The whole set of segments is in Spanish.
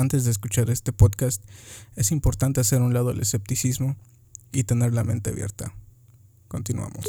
antes de escuchar este podcast, es importante hacer un lado el escepticismo y tener la mente abierta. Continuamos.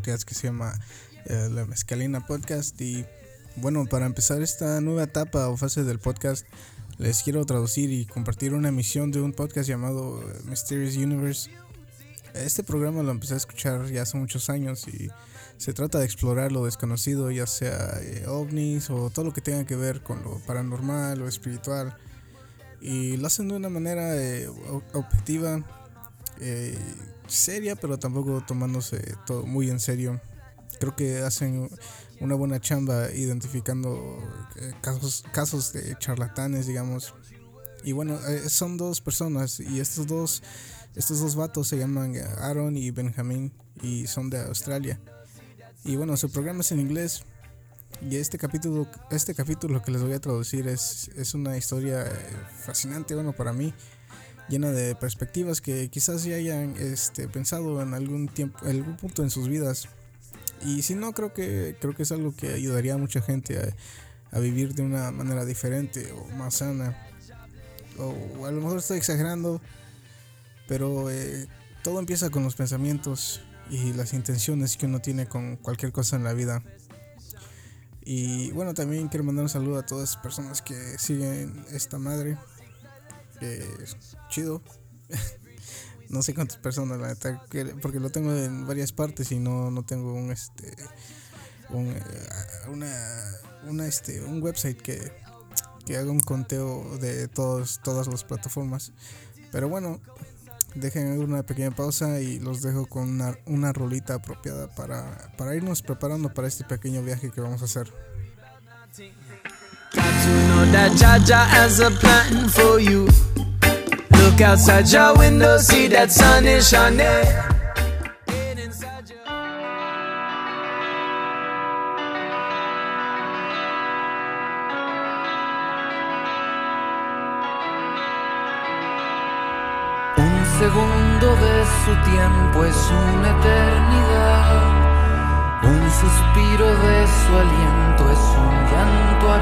Podcast que se llama eh, La Mezcalina Podcast. Y bueno, para empezar esta nueva etapa o fase del podcast, les quiero traducir y compartir una emisión de un podcast llamado eh, Mysterious Universe. Este programa lo empecé a escuchar ya hace muchos años y se trata de explorar lo desconocido, ya sea eh, ovnis o todo lo que tenga que ver con lo paranormal o espiritual. Y lo hacen de una manera objetiva seria, pero tampoco tomándose todo muy en serio. Creo que hacen una buena chamba identificando eh, casos, casos de charlatanes, digamos. Y bueno, eh, son dos personas y estos dos, estos dos vatos se llaman Aaron y Benjamin y son de Australia. Y bueno, su programa es en inglés. Y este capítulo, este capítulo que les voy a traducir es, es una historia eh, fascinante, bueno, para mí llena de perspectivas que quizás ya hayan este, pensado en algún tiempo, algún punto en sus vidas. Y si no, creo que, creo que es algo que ayudaría a mucha gente a, vivir de una manera diferente o más sana. O a lo mejor estoy exagerando, pero eh, todo empieza con los pensamientos y las intenciones que uno tiene con cualquier cosa en la vida. Y bueno, también quiero mandar un saludo a todas las personas que siguen esta madre chido. no sé cuántas personas, la porque lo tengo en varias partes y no, no tengo un este un, eh, una, una este un website que, que haga un conteo de todos, todas las plataformas. Pero bueno, dejen una pequeña pausa y los dejo con una, una rolita apropiada para, para irnos preparando para este pequeño viaje que vamos a hacer. Look outside your window, see that sun is shining. Un segundo de su tiempo es una eternidad. Un suspiro de su aliento es un llanto abismal.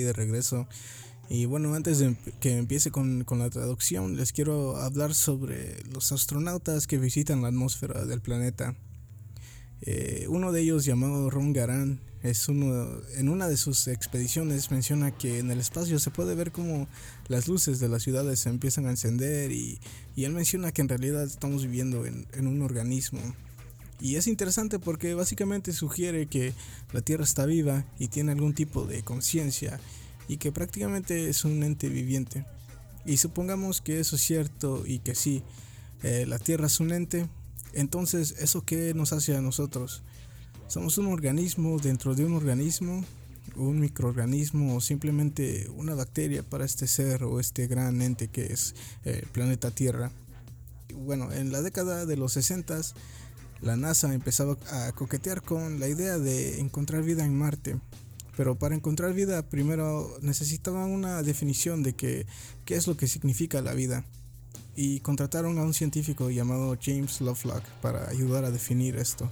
De regreso. Y bueno, antes de que empiece con, la traducción, les quiero hablar sobre los astronautas que visitan la atmósfera del planeta. Eh, uno de ellos, llamado Ron Garan, es uno, en una de sus expediciones menciona que en el espacio se puede ver como las luces de las ciudades se empiezan a encender y, él menciona que en realidad estamos viviendo en, en un organismo. Y es interesante porque básicamente sugiere que la Tierra está viva y tiene algún tipo de conciencia y que prácticamente es un ente viviente. Y supongamos que eso es cierto y que sí, eh, la Tierra es un ente, entonces ¿eso qué nos hace a nosotros? ¿Somos un organismo dentro de un organismo? un microorganismo o simplemente una bacteria para este ser o este gran ente que es el planeta Tierra. Bueno, en la década de los 60 la NASA empezaba a coquetear con la idea de encontrar vida en Marte. Pero para encontrar vida primero necesitaban una definición de qué es lo que significa la vida. Y contrataron a un científico llamado James Lovelock para ayudar a definir esto.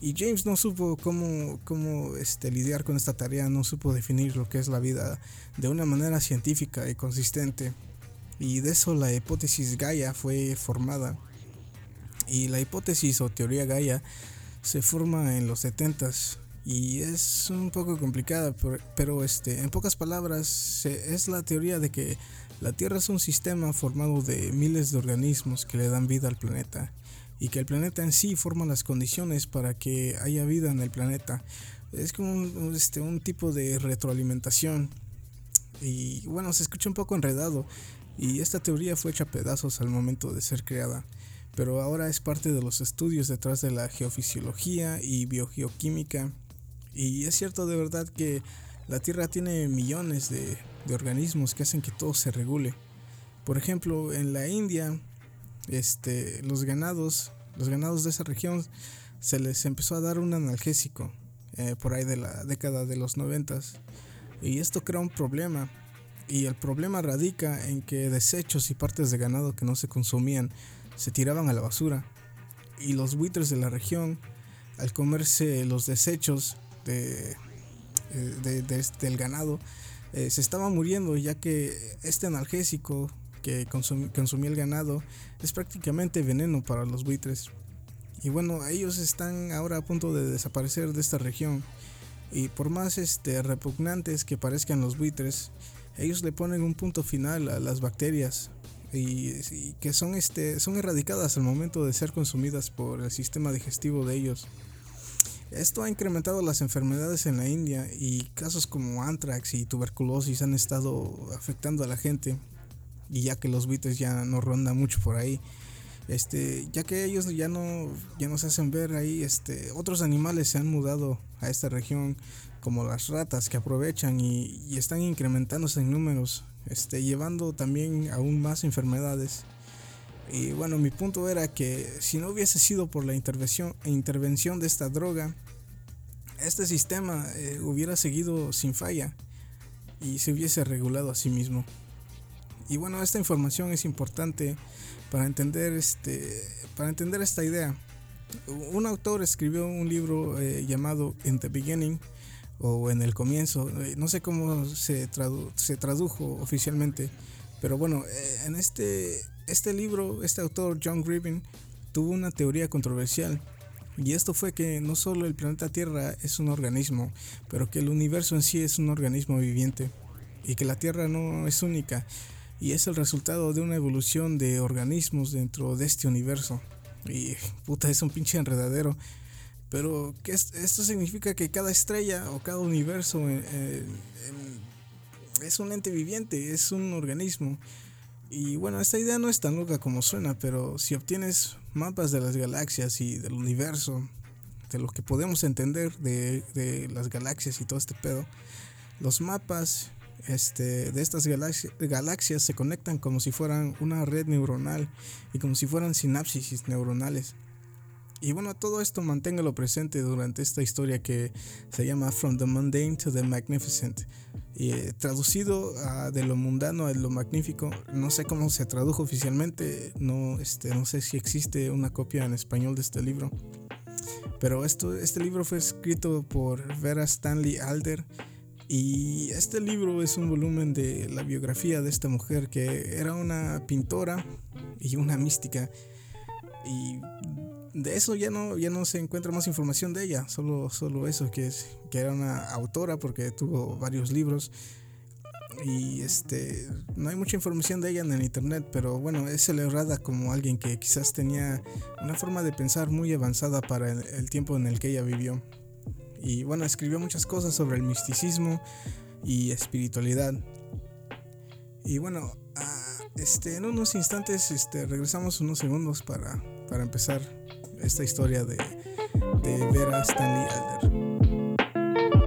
Y James no supo cómo, este, lidiar con esta tarea, no supo definir lo que es la vida de una manera científica y consistente. Y de eso la hipótesis Gaia fue formada y la hipótesis o teoría Gaia se forma en los 70s y es un poco complicada, pero, este, en pocas palabras es la teoría de que la Tierra es un sistema formado de miles de organismos que le dan vida al planeta y que el planeta en sí forma las condiciones para que haya vida en el planeta. Es como un, este, un tipo de retroalimentación y bueno, se escucha un poco enredado y esta teoría fue hecha pedazos al momento de ser creada pero ahora es parte de los estudios detrás de la geofisiología y biogeoquímica. Y es cierto de verdad que la Tierra tiene millones de, organismos que hacen que todo se regule. Por ejemplo, en la India, este, los ganados, los ganados de esa región se les empezó a dar un analgésico eh, por ahí de la década de los noventas. Y esto crea un problema. Y el problema radica en que desechos y partes de ganado que no se consumían se tiraban a la basura y los buitres de la región, al comerse los desechos de, eh, del ganado, eh, se estaban muriendo ya que este analgésico que consumía el ganado es prácticamente veneno para los buitres. Y bueno, ellos están ahora a punto de desaparecer de esta región. Y por más este, repugnantes que parezcan los buitres, ellos le ponen un punto final a las bacterias y, que son, este, son erradicadas al momento de ser consumidas por el sistema digestivo de ellos. Esto ha incrementado las enfermedades en la India y casos como anthrax y tuberculosis han estado afectando a la gente y ya que los buitres ya no rondan mucho por ahí este ya que ellos ya no ya nos hacen ver ahí este otros animales se han mudado a esta región como las ratas que aprovechan y, están incrementándose en números este llevando también aún más enfermedades y bueno mi punto era que si no hubiese sido por la intervención intervención de esta droga este sistema eh, hubiera seguido sin falla y se hubiese regulado a sí mismo y bueno esta información es importante para entender, este, para entender esta idea. Un autor escribió un libro eh, llamado In the Beginning o En el comienzo, eh, no sé cómo se, se tradujo oficialmente, pero bueno, eh, en este, este libro, este autor, John Griffin, tuvo una teoría controversial. Y esto fue que no solo el planeta Tierra es un organismo, pero que el universo en sí es un organismo viviente y que la Tierra no es única, y es el resultado de una evolución de organismos dentro de este universo. Y puta, es un pinche enredadero. Pero que esto significa que cada estrella o cada universo es un ente viviente, es un organismo. Y bueno, esta idea no es tan loca como suena, pero si obtienes mapas de las galaxias y del universo, de lo que podemos entender de, de las galaxias y todo este pedo, los mapas este, de estas galaxias se conectan como si fueran una red neuronal y como si fueran sinapsis neuronales. Y bueno, todo esto manténgalo presente durante esta historia que se llama From the Mundane to the Magnificent. Y eh, traducido de lo mundano a lo magnífico, no sé cómo se tradujo oficialmente, no, este, no sé si existe una copia en español de este libro. Pero esto, este libro fue escrito por Vera Stanley Alder y este libro es un volumen de la biografía de esta mujer que era una pintora y una mística. Y de eso ya no, ya no se encuentra más información de ella, solo, solo eso, que, es, que era una autora porque tuvo varios libros. Y este, no hay mucha información de ella en el internet, pero bueno, es celebrada como alguien que quizás tenía una forma de pensar muy avanzada para el tiempo en el que ella vivió. Y bueno, escribió muchas cosas sobre el misticismo y espiritualidad. Y bueno, ah, este, en unos instantes este, regresamos unos segundos para, para empezar esta historia de, de Vera Stanley Alder.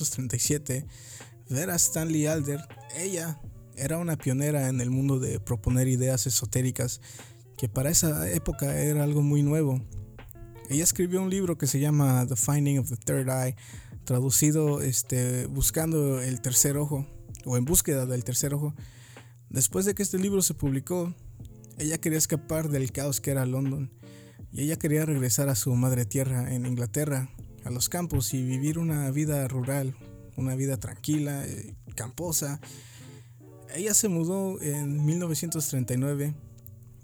1937, Vera Stanley Alder, ella era una pionera en el mundo de proponer ideas esotéricas, que para esa época era algo muy nuevo. Ella escribió un libro que se llama The Finding of the Third Eye, traducido este, buscando el tercer ojo, o en búsqueda del tercer ojo. Después de que este libro se publicó, ella quería escapar del caos que era London, y ella quería regresar a su madre tierra en Inglaterra, a los campos y vivir una vida rural, una vida tranquila, eh, camposa. Ella se mudó en 1939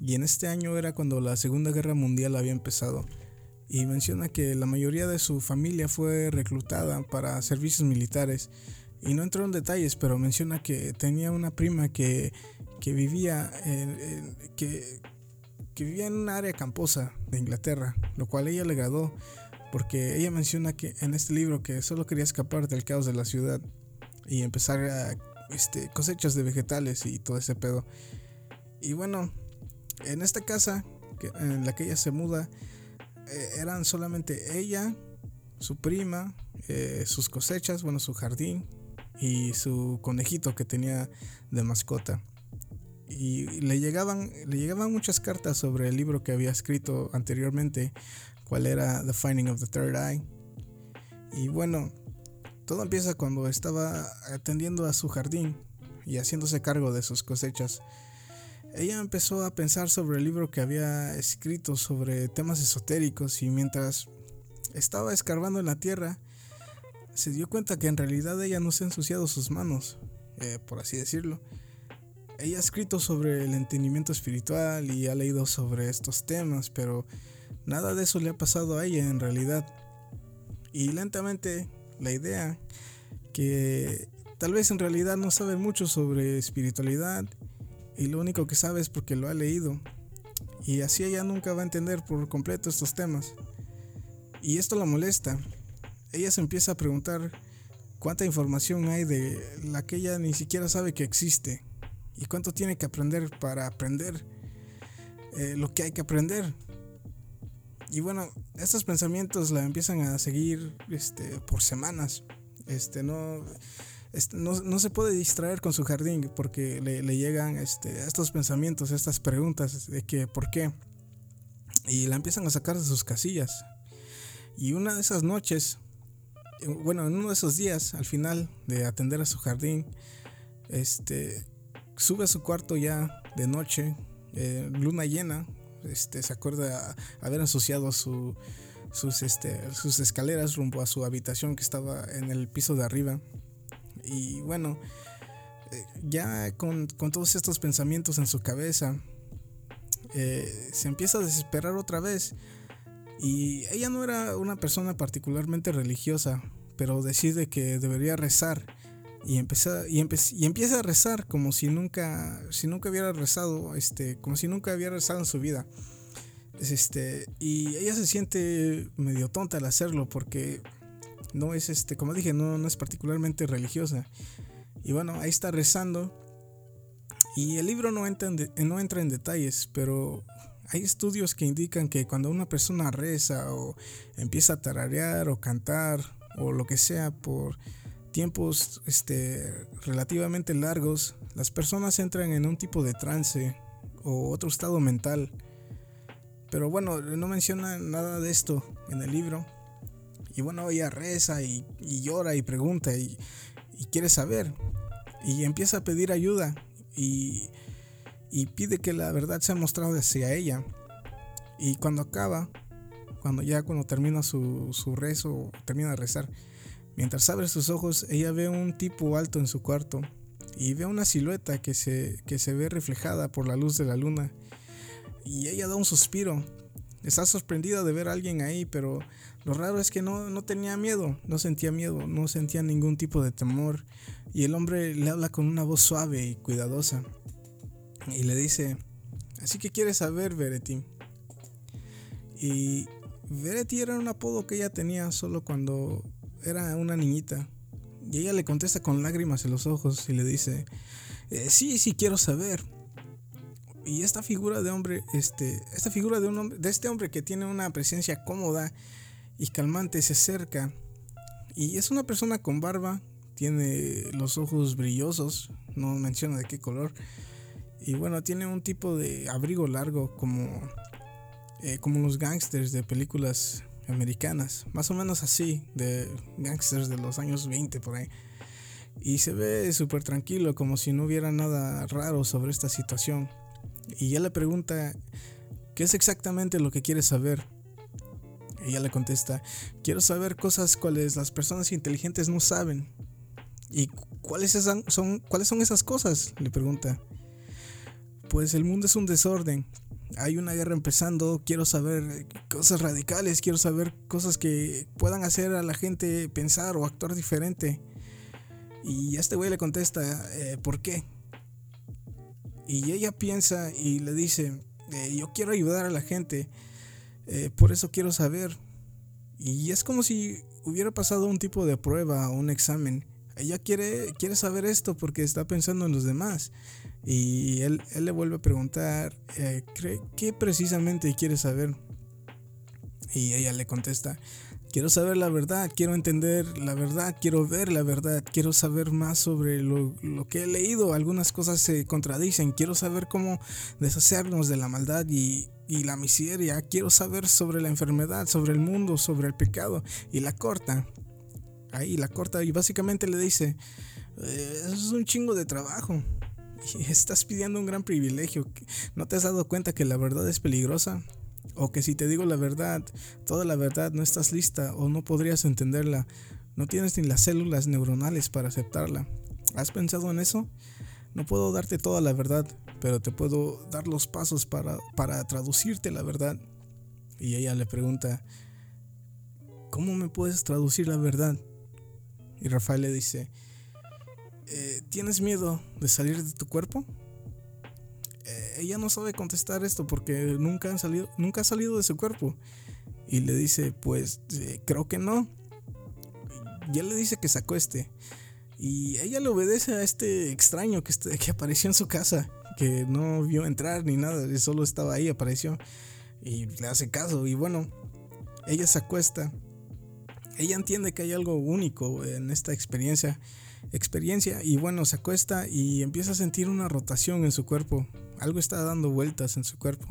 y en este año era cuando la Segunda Guerra Mundial había empezado. Y menciona que la mayoría de su familia fue reclutada para servicios militares. Y no entró en detalles, pero menciona que tenía una prima que, que vivía en, que, que vivía en un área camposa de Inglaterra, lo cual ella le agradó porque ella menciona que en este libro que solo quería escapar del caos de la ciudad y empezar a este, cosechas de vegetales y todo ese pedo. Y bueno, en esta casa en la que ella se muda, eh, eran solamente ella, su prima, eh, sus cosechas, bueno, su jardín y su conejito que tenía de mascota. Y le llegaban, le llegaban muchas cartas sobre el libro que había escrito anteriormente, cuál era The Finding of the Third Eye. Y bueno, todo empieza cuando estaba atendiendo a su jardín y haciéndose cargo de sus cosechas. Ella empezó a pensar sobre el libro que había escrito sobre temas esotéricos y mientras estaba escarbando en la tierra, se dio cuenta que en realidad ella no se ha ensuciado sus manos, eh, por así decirlo. Ella ha escrito sobre el entendimiento espiritual y ha leído sobre estos temas, pero nada de eso le ha pasado a ella en realidad. Y lentamente la idea que tal vez en realidad no sabe mucho sobre espiritualidad y lo único que sabe es porque lo ha leído. Y así ella nunca va a entender por completo estos temas. Y esto la molesta. Ella se empieza a preguntar cuánta información hay de la que ella ni siquiera sabe que existe. Y cuánto tiene que aprender para aprender eh, lo que hay que aprender. Y bueno, estos pensamientos la empiezan a seguir este, por semanas. Este, no, este, no, no, se puede distraer con su jardín porque le, le, llegan este, estos pensamientos, estas preguntas de que por qué. Y la empiezan a sacar de sus casillas. Y una de esas noches, eh, bueno, en uno de esos días, al final de atender a su jardín, este, sube a su cuarto ya de noche, eh, luna llena, este, se acuerda haber asociado su, sus, este, sus escaleras rumbo a su habitación que estaba en el piso de arriba. Y bueno, eh, ya con, todos estos pensamientos en su cabeza, eh, se empieza a desesperar otra vez. Y ella no era una persona particularmente religiosa, pero decide que debería rezar. Y empieza, y, y empieza a rezar como si nunca, si nunca hubiera rezado, este, como si nunca hubiera rezado en su vida. Este, y ella se siente medio tonta al hacerlo porque no es este, como dije, no, no es particularmente religiosa. Y bueno, ahí está rezando. Y el libro no entra, en no entra en detalles, pero hay estudios que indican que cuando una persona reza o empieza a tararear o cantar o lo que sea por tiempos este, relativamente largos, las personas entran en un tipo de trance o otro estado mental. Pero bueno, no menciona nada de esto en el libro. Y bueno, ella reza y, llora y pregunta y, quiere saber. Y empieza a pedir ayuda y, pide que la verdad sea mostrada hacia ella. Y cuando acaba, cuando ya cuando termina su, su rezo, termina de rezar, mientras abre sus ojos, ella ve un tipo alto en su cuarto y ve una silueta que se, que se ve reflejada por la luz de la luna. Y ella da un suspiro. Está sorprendida de ver a alguien ahí, pero lo raro es que no, no tenía miedo, no sentía miedo, no sentía ningún tipo de temor. Y el hombre le habla con una voz suave y cuidadosa. Y le dice, así que quieres saber, Vereti. Y Vereti era un apodo que ella tenía solo cuando era una niñita. Y ella le contesta con lágrimas en los ojos y le dice, eh, sí, sí quiero saber. Y esta figura de hombre, este, esta figura de un hombre, de este hombre que tiene una presencia cómoda y calmante se acerca. Y es una persona con barba, tiene los ojos brillosos, no menciona de qué color. Y bueno, tiene un tipo de abrigo largo como, eh, como los gangsters de películas americanas, más o menos así, de gangsters de los años 20 por ahí. Y se ve súper tranquilo, como si no hubiera nada raro sobre esta situación. Y ella le pregunta, ¿qué es exactamente lo que quiere saber? Ella le contesta, quiero saber cosas cuales las personas inteligentes no saben. ¿Y cuáles son, cuáles son esas cosas? Le pregunta. Pues el mundo es un desorden. Hay una guerra empezando, quiero saber cosas radicales, quiero saber cosas que puedan hacer a la gente pensar o actuar diferente. Y este güey le contesta, eh, ¿por qué? Y ella piensa y le dice, eh, yo quiero ayudar a la gente, eh, por eso quiero saber. Y es como si hubiera pasado un tipo de prueba o un examen. Ella quiere, quiere saber esto porque está pensando en los demás. Y él, él le vuelve a preguntar, ¿qué precisamente quiere saber? Y ella le contesta, Quiero saber la verdad, quiero entender la verdad, quiero ver la verdad, quiero saber más sobre lo, que he leído. Algunas cosas se contradicen, quiero saber cómo deshacernos de la maldad y, la miseria, quiero saber sobre la enfermedad, sobre el mundo, sobre el pecado. Y la corta, ahí la corta y básicamente le dice, eh, es un chingo de trabajo. Estás pidiendo un gran privilegio. ¿No te has dado cuenta que la verdad es peligrosa? O que si te digo la verdad, toda la verdad no estás lista o no podrías entenderla. No tienes ni las células neuronales para aceptarla. ¿Has pensado en eso? No puedo darte toda la verdad, pero te puedo dar los pasos para, para traducirte la verdad. Y ella le pregunta, ¿cómo me puedes traducir la verdad? Y Rafael le dice, eh, ¿tienes miedo de salir de tu cuerpo? ella no sabe contestar esto porque nunca, salido, nunca ha salido de su cuerpo. Y le dice, pues eh, creo que no. Y le dice que sacó este. Y ella le obedece a este extraño que, que apareció en su casa, que no vio entrar ni nada, solo estaba ahí, apareció. Y le hace caso. Y bueno, ella se acuesta. Ella entiende que hay algo único en esta experiencia experiencia y bueno, se acuesta y empieza a sentir una rotación en su cuerpo. Algo está dando vueltas en su cuerpo.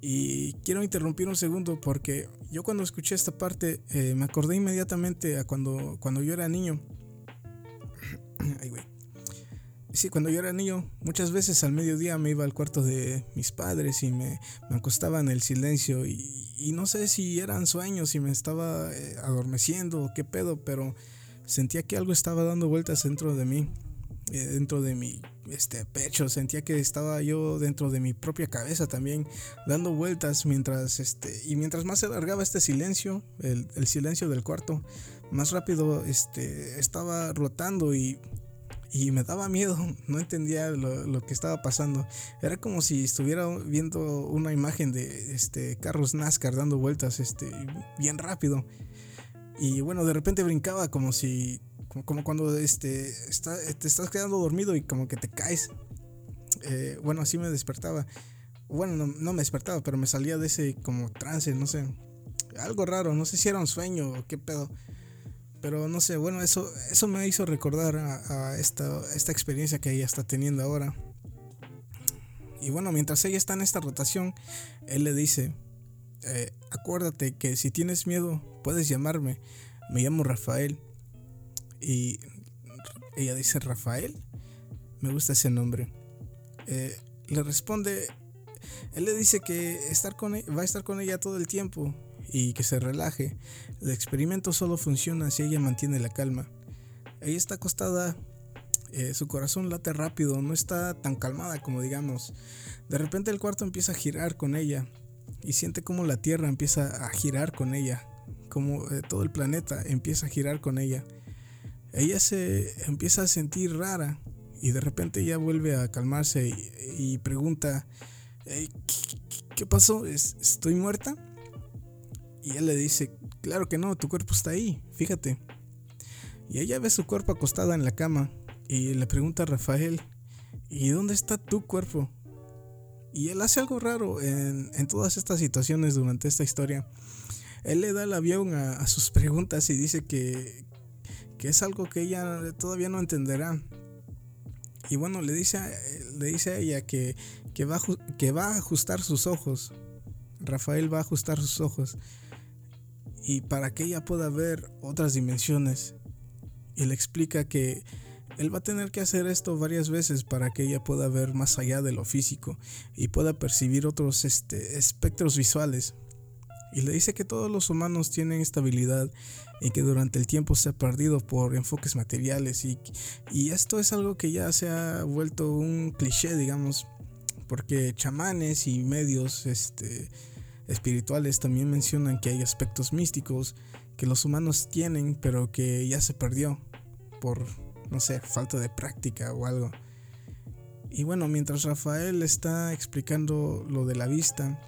Y quiero interrumpir un segundo porque yo cuando escuché esta parte eh, me acordé inmediatamente a cuando, cuando yo era niño. Ay. Sí, cuando yo era niño, muchas veces al mediodía me iba al cuarto de mis padres y me, me acostaba en el silencio y, no sé si eran sueños, si me estaba eh, adormeciendo qué pedo, pero sentía que algo estaba dando vueltas dentro de mí, eh, dentro de mi este, pecho, sentía que estaba yo dentro de mi propia cabeza también, dando vueltas mientras, este, y mientras más se alargaba este silencio, el, silencio del cuarto, más rápido este, estaba rotando y, y me daba miedo, no entendía lo, que estaba pasando. Era como si estuviera viendo una imagen de este, carros NASCAR dando vueltas este, bien rápido. Y bueno, de repente brincaba como si, como, cuando este, te estás quedando dormido y como que te caes. Eh, bueno, así me despertaba. Bueno, no, me despertaba, pero me salía de ese como trance, no sé. Algo raro, no sé si era un sueño o qué pedo. Pero no sé, bueno, eso, eso me hizo recordar a, esta, esta experiencia que ella está teniendo ahora. Y bueno, mientras ella está en esta rotación, él le dice, eh, acuérdate que si tienes miedo, puedes llamarme. Me llamo Rafael. Y ella dice, Rafael. Me gusta ese nombre. Eh, le responde, él le dice que estar con e, va a estar con ella todo el tiempo y que se relaje. El experimento solo funciona si ella mantiene la calma. Ella está acostada, eh, su corazón late rápido, no está tan calmada como digamos. De repente el cuarto empieza a girar con ella y siente como la Tierra empieza a girar con ella, como eh, todo el planeta empieza a girar con ella. Ella se empieza a sentir rara y de repente ya vuelve a calmarse y, pregunta, ¿qué, pasó? ¿Estoy muerta? Y él le dice, claro que no, tu cuerpo está ahí, fíjate. Y ella ve su cuerpo acostada en la cama y le pregunta a Rafael, ¿y dónde está tu cuerpo? Y él hace algo raro en, todas estas situaciones durante esta historia. Él le da el avión a, sus preguntas y dice que, que, es algo que ella todavía no entenderá. Y bueno, le dice, le dice a ella que, que, va, que va a ajustar sus ojos. Rafael va a ajustar sus ojos. Y para que ella pueda ver otras dimensiones. Y le explica que él va a tener que hacer esto varias veces para que ella pueda ver más allá de lo físico y pueda percibir otros este, espectros visuales. Y le dice que todos los humanos tienen esta habilidad y que durante el tiempo se ha perdido por enfoques materiales. Y, y esto es algo que ya se ha vuelto un cliché, digamos, porque chamanes y medios este, espirituales también mencionan que hay aspectos místicos que los humanos tienen, pero que ya se perdió por no sé, falta de práctica o algo. Y bueno, mientras Rafael está explicando lo de la vista,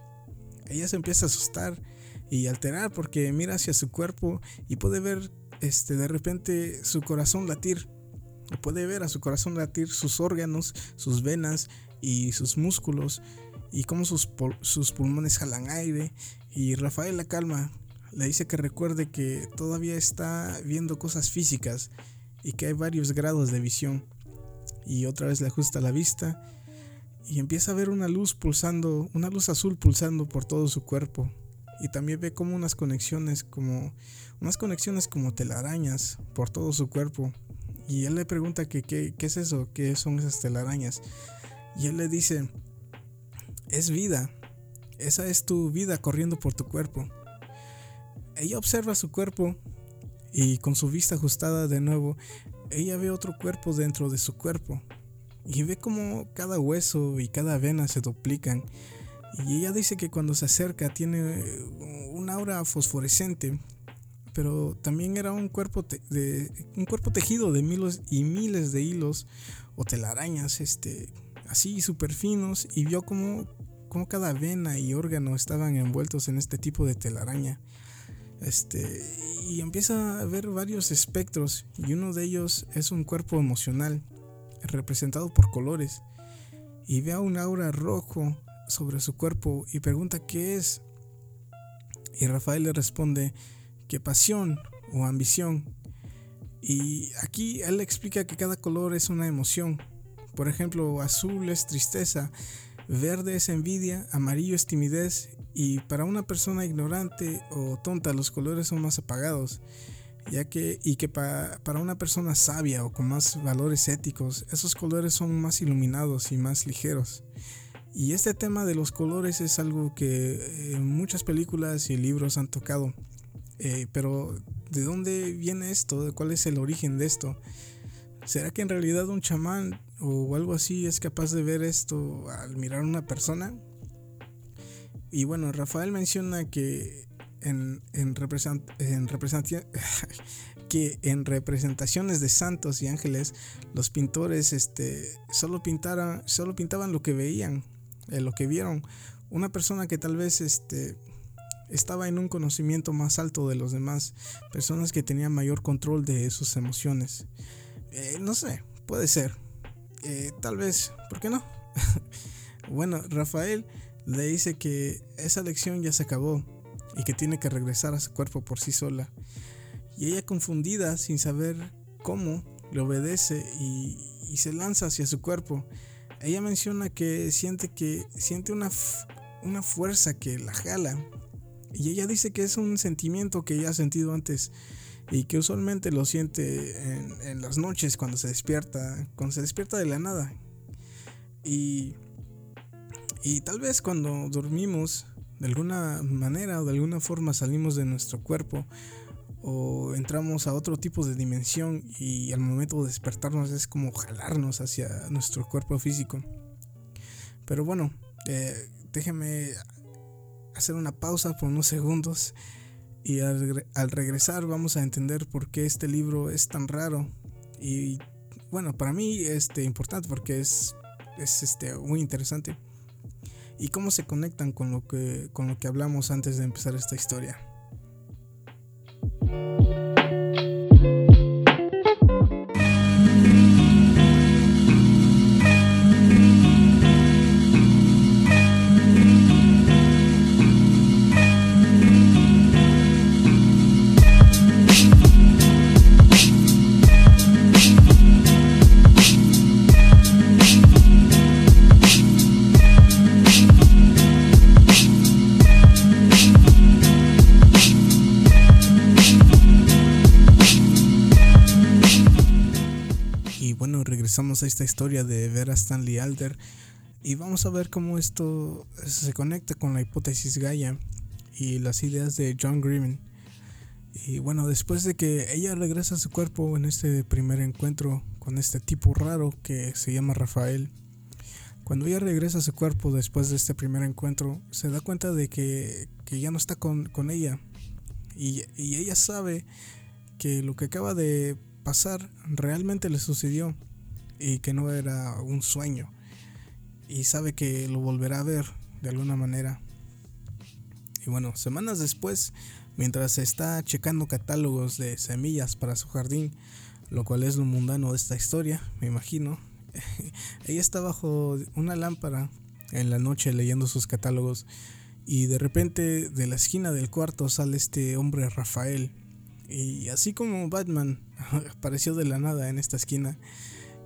ella se empieza a asustar y alterar porque mira hacia su cuerpo y puede ver este de repente su corazón latir. Puede ver a su corazón latir sus órganos, sus venas y sus músculos y cómo sus, sus pulmones jalan aire y Rafael la calma, le dice que recuerde que todavía está viendo cosas físicas y que hay varios grados de visión. Y otra vez le ajusta la vista y empieza a ver una luz pulsando, una luz azul pulsando por todo su cuerpo. Y también ve como unas conexiones como unas conexiones como telarañas por todo su cuerpo. Y él le pregunta que qué es eso, qué son esas telarañas. Y él le dice, es vida, esa es tu vida corriendo por tu cuerpo. Ella observa su cuerpo y con su vista ajustada de nuevo, ella ve otro cuerpo dentro de su cuerpo y ve como cada hueso y cada vena se duplican. Y ella dice que cuando se acerca tiene un aura fosforescente, pero también era un cuerpo, de, un cuerpo tejido de miles y miles de hilos o telarañas, este, así súper finos, y vio como, como cada vena y órgano estaban envueltos en este tipo de telaraña. Este, y empieza a ver varios espectros y uno de ellos es un cuerpo emocional representado por colores y ve a un aura rojo sobre su cuerpo y pregunta qué es. Y Rafael le responde que pasión o ambición. Y aquí él explica que cada color es una emoción. Por ejemplo, azul es tristeza, verde es envidia, amarillo es timidez y para una persona ignorante o tonta los colores son más apagados, ya que y que para una persona sabia o con más valores éticos, esos colores son más iluminados y más ligeros. Y este tema de los colores es algo que en muchas películas y libros han tocado. Eh, pero ¿de dónde viene esto? ¿Cuál es el origen de esto? ¿Será que en realidad un chamán o algo así es capaz de ver esto al mirar a una persona? Y bueno, Rafael menciona que en, que en representaciones de santos y ángeles, los pintores este, solo, solo pintaban lo que veían, eh, lo que vieron. Una persona que tal vez este, estaba en un conocimiento más alto de los demás, personas que tenían mayor control de sus emociones. Eh, no sé, puede ser. Eh, tal vez, ¿por qué no? bueno, Rafael le dice que esa lección ya se acabó y que tiene que regresar a su cuerpo por sí sola. Y ella confundida, sin saber cómo, le obedece y, se lanza hacia su cuerpo. Ella menciona que siente que siente una, una fuerza que la jala. Y ella dice que es un sentimiento que ella ha sentido antes y que usualmente lo siente en, en las noches cuando se despierta, cuando se despierta de la nada. Y y tal vez cuando dormimos, de alguna manera o de alguna forma salimos de nuestro cuerpo o entramos a otro tipo de dimensión y al momento de despertarnos es como jalarnos hacia nuestro cuerpo físico. Pero bueno, eh, déjeme hacer una pausa por unos segundos y al, regresar vamos a entender por qué este libro es tan raro y bueno, para mí este importante porque es, es este, muy interesante y cómo se conectan con lo que, con lo que hablamos antes de empezar esta historia. Regresamos esta historia de Vera Stanley Alder y vamos a ver cómo esto se conecta con la hipótesis Gaia y las ideas de John Grimmon. Y bueno, después de que ella regresa a su cuerpo en este primer encuentro con este tipo raro que se llama Rafael, cuando ella regresa a su cuerpo después de este primer encuentro, se da cuenta de que, ya no está con, ella. Y, y, ella sabe que lo que acaba de pasar realmente le sucedió y que no era un sueño. Y sabe que lo volverá a ver de alguna manera. Y bueno, semanas después, mientras está checando catálogos de semillas para su jardín, lo cual es lo mundano de esta historia, me imagino, ella está bajo una lámpara en la noche leyendo sus catálogos y de repente de la esquina del cuarto sale este hombre Rafael y así como Batman apareció de la nada en esta esquina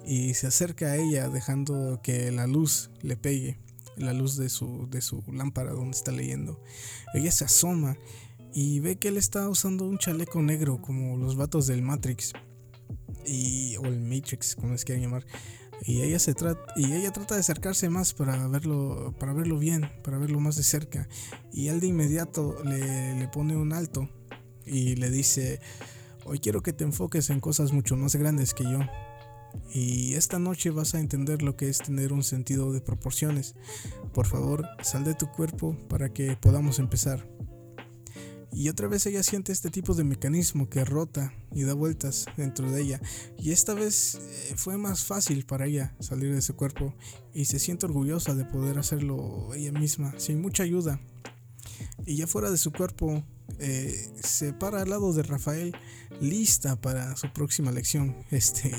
y se acerca a ella dejando que la luz le pegue, la luz de su, de su lámpara donde está leyendo. Ella se asoma y ve que él está usando un chaleco negro como los vatos del Matrix y, o el Matrix, como les quieran llamar. Y ella, se trata, y ella trata de acercarse más para verlo, para verlo bien, para verlo más de cerca. Y él de inmediato le, le pone un alto y le dice, hoy quiero que te enfoques en cosas mucho más grandes que yo. Y esta noche vas a entender lo que es tener un sentido de proporciones. Por favor, sal de tu cuerpo para que podamos empezar. Y otra vez ella siente este tipo de mecanismo que rota y da vueltas dentro de ella. Y esta vez eh, fue más fácil para ella salir de su cuerpo y se siente orgullosa de poder hacerlo ella misma, sin mucha ayuda. Y ya fuera de su cuerpo, eh, se para al lado de Rafael, lista para su próxima lección, este,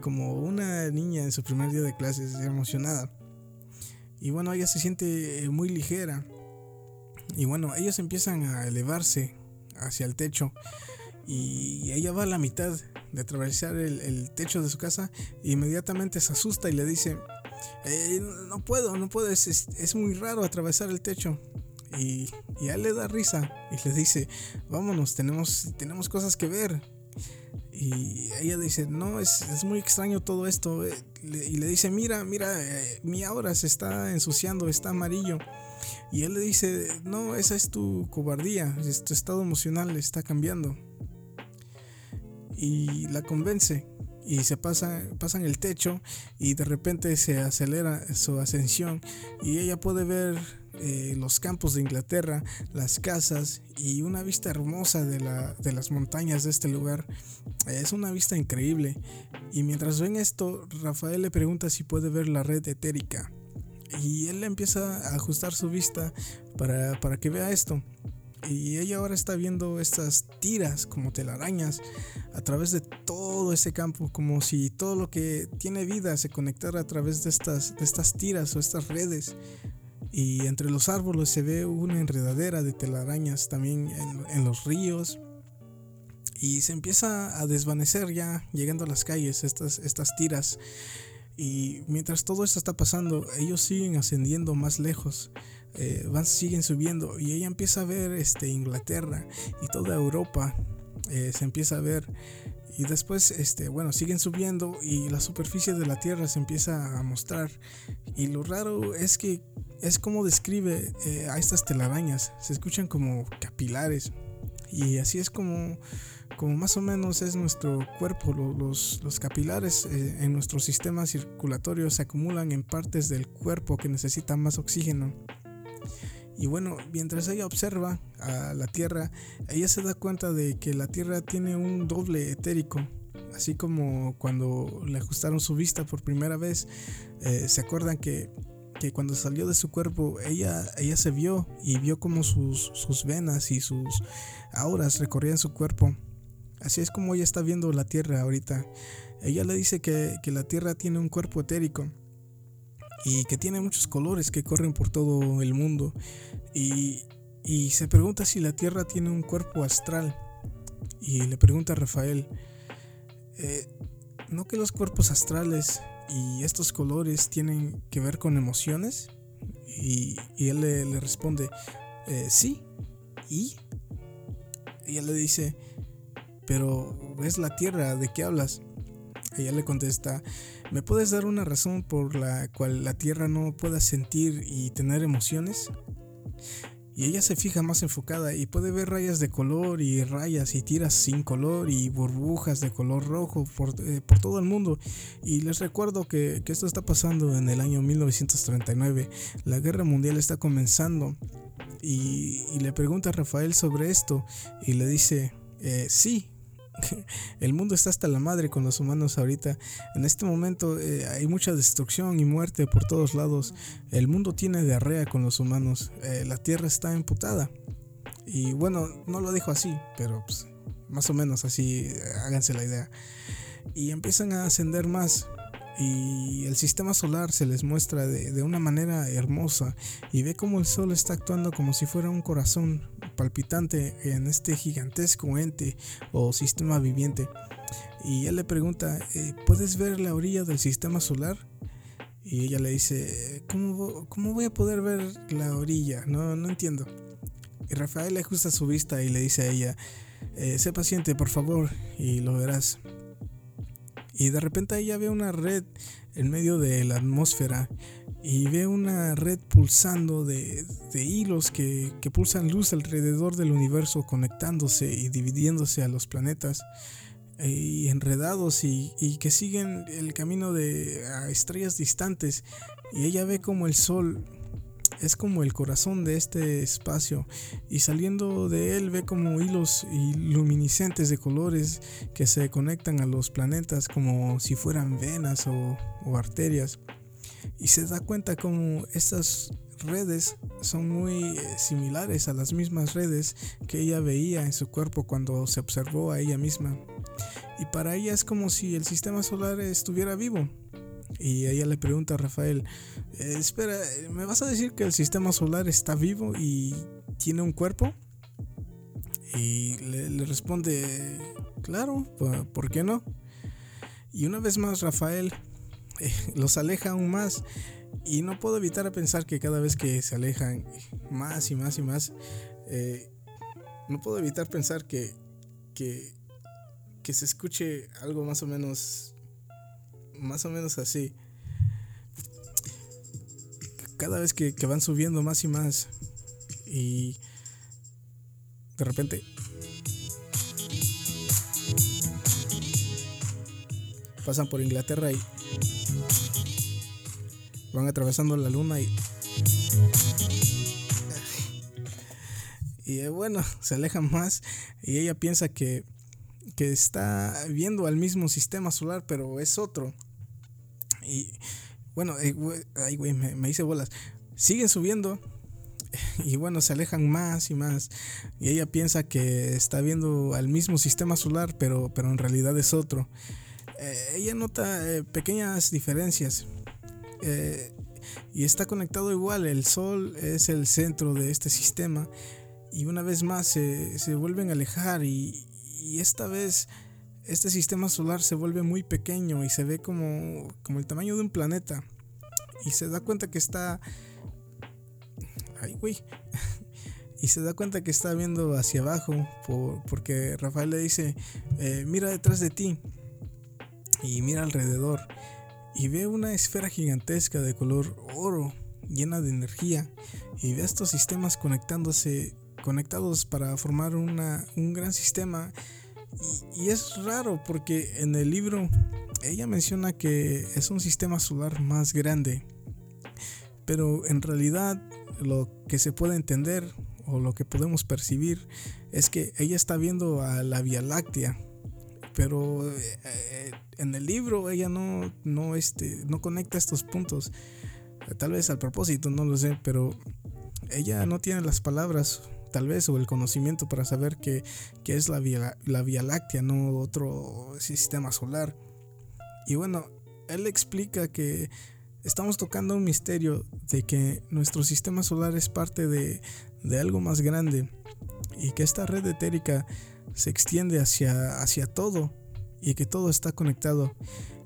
como una niña en su primer día de clases, emocionada. Y bueno, ella se siente eh, muy ligera. Y bueno, ellos empiezan a elevarse hacia el techo. Y ella va a la mitad de atravesar el, techo de su casa. E inmediatamente se asusta y le dice: eh, No puedo, no puedo, es, es muy raro atravesar el techo. Y, a él le da risa y le dice, vámonos, tenemos, tenemos cosas que ver. Y ella dice, no, es, muy extraño todo esto. Eh, y le dice, mira, mira, eh, mi aura se está ensuciando, está amarillo. Y él le dice, no, esa es tu cobardía, tu estado emocional está cambiando. Y la convence y se pasa, pasan el techo y de repente se acelera su ascensión y ella puede ver eh, los campos de Inglaterra, las casas y una vista hermosa de, la, de las montañas de este lugar. Es una vista increíble. Y mientras ven esto, Rafael le pregunta si puede ver la red etérica. Y él empieza a ajustar su vista para, para que vea esto. Y ella ahora está viendo estas tiras como telarañas a través de todo ese campo, como si todo lo que tiene vida se conectara a través de estas, de estas tiras o estas redes y entre los árboles se ve una enredadera de telarañas también en, los ríos. Y se empieza a desvanecer ya llegando a las calles estas, estas tiras. Y mientras todo esto está pasando ellos siguen ascendiendo más lejos eh, van siguen subiendo y ella empieza a ver este Inglaterra y toda Europa. Eh, se empieza a ver y después este bueno siguen subiendo y la superficie de la tierra se empieza a mostrar y lo raro es que es como describe eh, a estas telarañas. Se escuchan como capilares. Y así es como, como más o menos es nuestro cuerpo. Los, los capilares eh, en nuestro sistema circulatorio se acumulan en partes del cuerpo que necesitan más oxígeno. Y bueno, mientras ella observa a la Tierra, ella se da cuenta de que la Tierra tiene un doble etérico. Así como cuando le ajustaron su vista por primera vez, eh, se acuerdan que que cuando salió de su cuerpo, ella, ella se vio y vio como sus, sus venas y sus auras recorrían su cuerpo. Así es como ella está viendo la Tierra ahorita. Ella le dice que, que la Tierra tiene un cuerpo etérico y que tiene muchos colores que corren por todo el mundo. Y, y se pregunta si la Tierra tiene un cuerpo astral. Y le pregunta a Rafael, eh, ¿no que los cuerpos astrales y estos colores tienen que ver con emociones. Y, él le, responde, eh, sí, ¿y? Y él le dice, pero es la tierra, ¿de qué hablas? Ella le contesta, ¿me puedes dar una razón por la cual la Tierra no pueda sentir y tener emociones? Y ella se fija más enfocada y puede ver rayas de color y rayas y tiras sin color y burbujas de color rojo por, eh, todo el mundo. Y les recuerdo que, esto está pasando en el año 1939. La guerra mundial está comenzando. Y, y le pregunta a Rafael sobre esto y le dice, eh, sí, el mundo está hasta la madre con los humanos ahorita. En este momento eh, hay mucha destrucción y muerte por todos lados. El mundo tiene diarrea con los humanos. Eh, la tierra está emputada. Y bueno, no lo dijo así, pero pues, más o menos así, háganse la idea. Y empiezan a ascender más y el sistema solar se les muestra de, una manera hermosa y ve como el sol está actuando como si fuera un corazón palpitante en este gigantesco ente o sistema viviente. Y él le pregunta, eh, ¿puedes ver la orilla del sistema solar? Y ella le dice, ¿cómo, cómo voy a poder ver la orilla? No, no entiendo. Y Rafael le ajusta su vista y le dice a ella, eh, sé paciente por favor y lo verás. Y de repente ella ve una red en medio de la atmósfera y ve una red pulsando de, hilos que, pulsan luz alrededor del universo conectándose y dividiéndose a los planetas eh, y enredados y, y que siguen el camino de a estrellas distantes. Y ella ve como el sol es como el corazón de este espacio. Y saliendo de él ve como hilos luminiscentes de colores que se conectan a los planetas como si fueran venas o, arterias. Y se da cuenta como estas redes son muy eh, similares a las mismas redes que ella veía en su cuerpo cuando se observó a ella misma. Y para ella es como si el sistema solar estuviera vivo y ella le pregunta a Rafael, eh, espera, ¿me vas a decir que el sistema solar está vivo y tiene un cuerpo? Y le, responde, claro, ¿por qué no? Y una vez más Rafael eh, los aleja aún más y no puedo evitar pensar que cada vez que se alejan más y más y más, eh, no puedo evitar pensar que, que, que se escuche algo más o menos más o menos así. Cada vez que, van subiendo más y más y de repente pasan por Inglaterra y van atravesando la luna y y eh, bueno se alejan más y ella piensa que que está viendo al mismo sistema solar pero es otro y bueno, eh, güey, me, me hice bolas. Siguen subiendo y bueno, se alejan más y más. Y ella piensa que está viendo al mismo sistema solar, pero, pero en realidad es otro. Eh, ella nota eh, pequeñas diferencias. y está conectado igual. El Sol es el centro de este sistema. Y una vez más se, se vuelven a alejar. Y, y esta vez este sistema solar se vuelve muy pequeño y se ve como, como el tamaño de un planeta. Y se da cuenta que está... Ay, güey. y se da cuenta que está viendo hacia abajo porque Rafael le dice, eh, mira detrás de ti y mira alrededor y ve una esfera gigantesca de color oro llena de energía y ve estos sistemas conectándose conectados para formar una, un gran sistema y, es raro porque en el libro ella menciona que es un sistema solar más grande. Pero en realidad lo que se puede entender o lo que podemos percibir es que ella está viendo a la Vía Láctea. Pero eh, en el libro ella no, no, este, no conecta estos puntos. Tal vez al propósito, no lo sé, pero ella no tiene las palabras tal vez, o el conocimiento para saber que, es la vía, la vía Láctea, no otro sistema solar. Y bueno, él explica que estamos tocando un misterio de que nuestro sistema solar es parte de, de algo más grande y que esta red etérica se extiende hacia, hacia todo y que todo está conectado.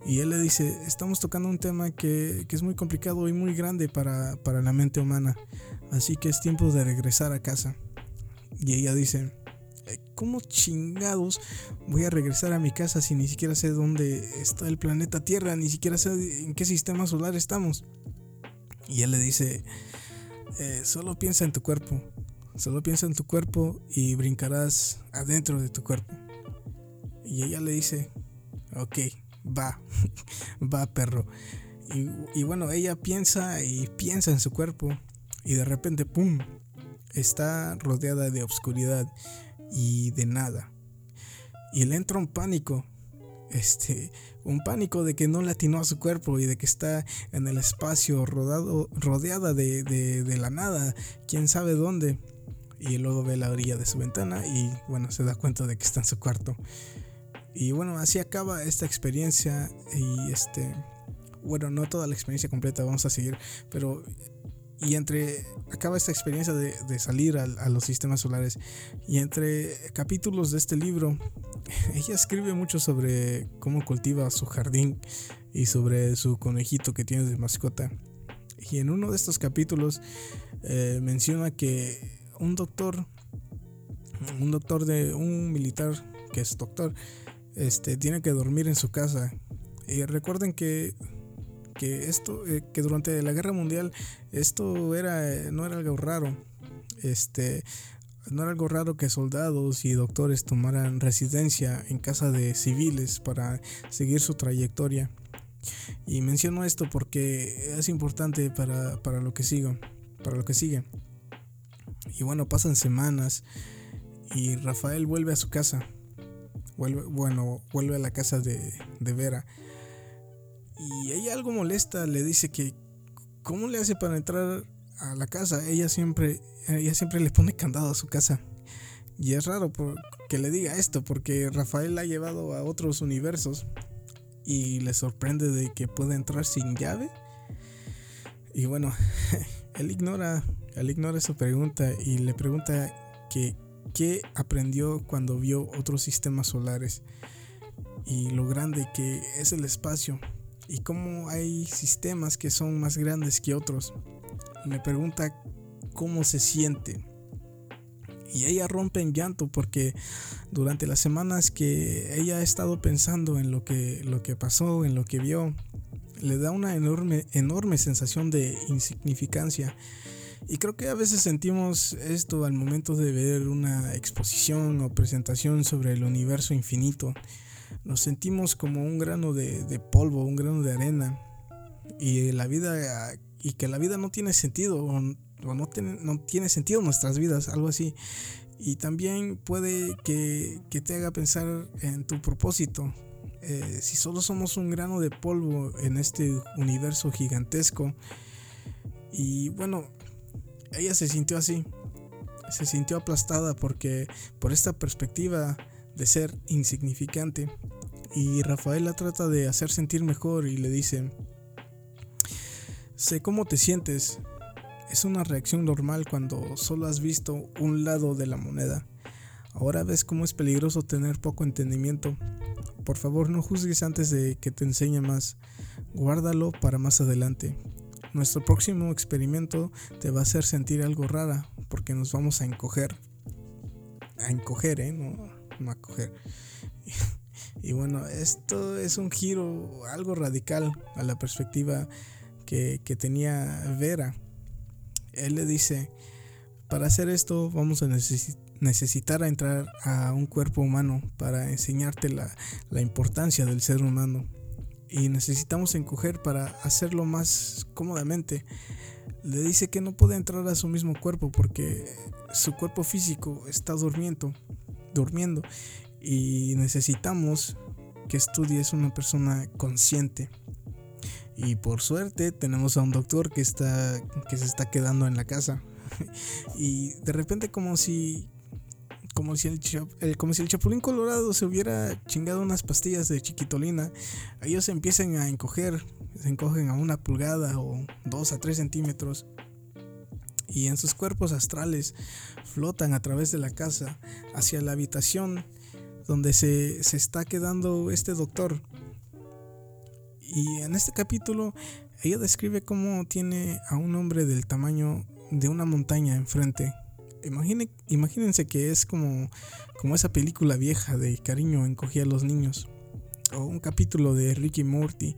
Y él le dice, estamos tocando un tema que, que es muy complicado y muy grande para, para la mente humana, así que es tiempo de regresar a casa. Y ella dice, ¿Cómo chingados voy a regresar a mi casa si ni siquiera sé dónde está el planeta Tierra, ni siquiera sé en qué sistema solar estamos? Y él le dice, eh, solo piensa en tu cuerpo, solo piensa en tu cuerpo y brincarás adentro de tu cuerpo. Y ella le dice, ok, va, va perro. Y, y, bueno, ella piensa y piensa en su cuerpo y de repente, ¡pum!, está rodeada de obscuridad y de nada. Y le entra un pánico, este, un pánico de que no le atinó a su cuerpo y de que está en el espacio rodeada de, de la nada, quién sabe dónde. Y luego ve la orilla de su ventana y bueno, se da cuenta de que está en su cuarto. Y bueno, así acaba esta experiencia y este, bueno, no toda la experiencia completa, vamos a seguir, pero y entre acaba esta experiencia de, salir a, los sistemas solares y entre capítulos de este libro ella escribe mucho sobre cómo cultiva su jardín y sobre su conejito que tiene de mascota. Y en uno de estos capítulos eh, menciona que un doctor un doctor de un militar que es doctor este tiene que dormir en su casa. Y recuerden que que esto, eh, que durante la guerra mundial esto era, no era algo raro. Este, no era algo raro que soldados y doctores tomaran residencia en casa de civiles para seguir su trayectoria. Y menciono esto porque es importante para, para lo que sigo, para lo que sigue. Y bueno, pasan semanas y Rafael vuelve a su casa. Vuelve, bueno, vuelve a la casa de, de Vera y ella algo molesta, le dice que cómo le hace para entrar a la casa. Ella siempre, ella siempre le pone candado a su casa. Y es raro que le diga esto, porque Rafael la ha llevado a otros universos y le sorprende de que pueda entrar sin llave. Y bueno, él ignora, él ignora su pregunta y le pregunta que qué aprendió cuando vio otros sistemas solares y lo grande que es el espacio y cómo hay sistemas que son más grandes que otros. Me pregunta cómo se siente. Y ella rompe en llanto porque durante las semanas que ella ha estado pensando en lo que, lo que pasó, en lo que vio, le da una enorme, enorme sensación de insignificancia. Y creo que a veces sentimos esto al momento de ver una exposición o presentación sobre el universo infinito nos sentimos como un grano de, polvo, un grano de arena. Y la vida, y que la vida no tiene sentido, o, no, tiene, no tiene sentido nuestras vidas, algo así. Y también puede que, te haga pensar en tu propósito. Eh, si solo somos un grano de polvo en este universo gigantesco. Y bueno, ella se sintió así. Se sintió aplastada porque por esta perspectiva de ser insignificante. Y Rafael la trata de hacer sentir mejor y le dice, sé cómo te sientes. Es una reacción normal cuando solo has visto un lado de la moneda. Ahora ves cómo es peligroso tener poco entendimiento. Por favor no juzgues antes de que te enseñe más. Guárdalo para más adelante. Nuestro próximo experimento te va a hacer sentir algo rara porque nos vamos a encoger. A encoger, ¿eh? No, a coger. Y bueno, esto es un giro algo radical a la perspectiva que, tenía Vera. Él le dice, para hacer esto vamos a necesitar entrar a un cuerpo humano para enseñarte la, la importancia del ser humano. Y necesitamos encoger para hacerlo más cómodamente. Le dice que no puede entrar a su mismo cuerpo porque su cuerpo físico está durmiendo, durmiendo y necesitamos que estudies una persona consciente. Y por suerte tenemos a un doctor que está que se está quedando en la casa. y de repente como si como si el, como si el chapulín colorado se hubiera chingado unas pastillas de chiquitolina, ellos empiezan a encoger, se encogen a una pulgada o dos a tres centímetros y en sus cuerpos astrales flotan a través de la casa hacia la habitación donde se, está quedando este doctor. Y en este capítulo ella describe cómo tiene a un hombre del tamaño de una montaña enfrente. imagínense que es como, como esa película vieja de cariño encogía a los niños. O un capítulo de Ricky Morty.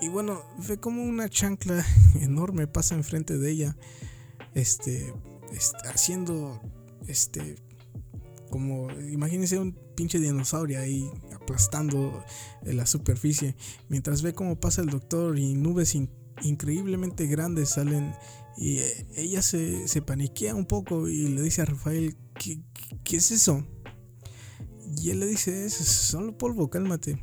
Y bueno, ve como una chancla enorme pasa enfrente de ella. Este, haciendo este como imagínense un pinche dinosaurio ahí aplastando la superficie mientras ve cómo pasa el doctor y nubes increíblemente grandes salen y eh, ella se, se, paniquea un poco y le dice a Rafael ¿Qué, ¿qué, es eso? y él le dice es solo polvo cálmate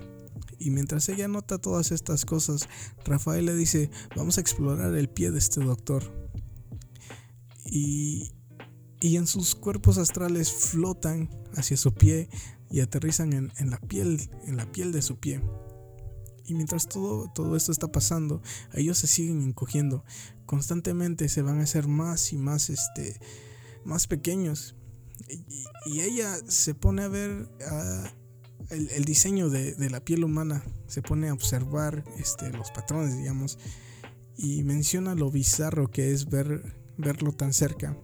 y mientras ella nota todas estas cosas Rafael le dice vamos a explorar el pie de este doctor y y en sus cuerpos astrales flotan hacia su pie y aterrizan en, la piel, en la piel de su pie. Y mientras todo, todo esto está pasando, ellos se siguen encogiendo. Constantemente se van a hacer más y más, este, más pequeños. Y, ella se pone a ver el, diseño de, la piel humana. Se pone a observar este, los patrones, digamos. Y menciona lo bizarro que es ver, verlo tan cerca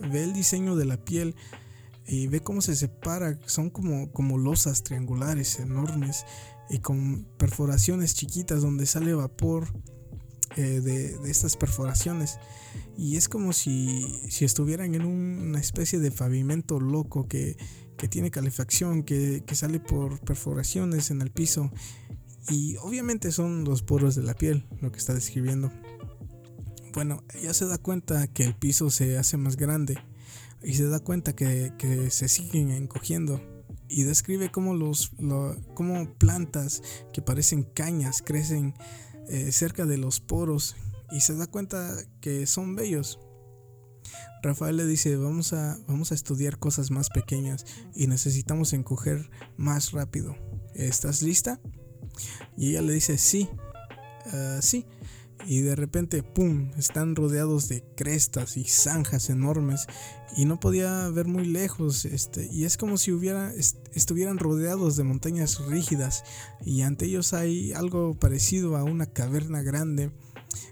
ve el diseño de la piel y ve cómo se separa, son como, como losas triangulares enormes y con perforaciones chiquitas donde sale vapor eh, de, estas perforaciones y es como si, si estuvieran en una especie de pavimento loco que, tiene calefacción, que, que sale por perforaciones en el piso y obviamente son los poros de la piel lo que está describiendo. Bueno, ella se da cuenta que el piso se hace más grande y se da cuenta que, se siguen encogiendo y describe cómo, los, plantas que parecen cañas crecen eh, cerca de los poros y se da cuenta que son bellos. Rafael le dice, vamos a, vamos a estudiar cosas más pequeñas y necesitamos encoger más rápido. ¿Estás lista? Y ella le dice, sí, ah, sí y de repente, ¡pum!, están rodeados de crestas y zanjas enormes y no podía ver muy lejos, este, y es como si hubiera, estuvieran rodeados de montañas rígidas y ante ellos hay algo parecido a una caverna grande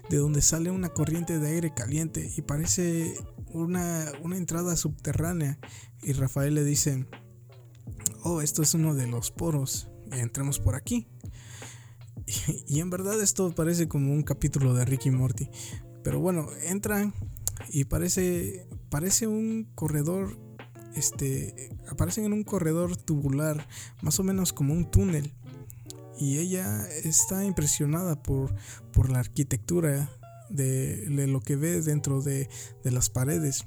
de donde sale una corriente de aire caliente y parece una, una entrada subterránea y Rafael le dice, oh, esto es uno de los poros, entremos por aquí. Y, en verdad esto parece como un capítulo de Ricky Morty. Pero bueno, entran y parece, parece un corredor, este, aparecen en un corredor tubular, más o menos como un túnel. Y ella está impresionada por, por la arquitectura de, lo que ve dentro de, de las paredes.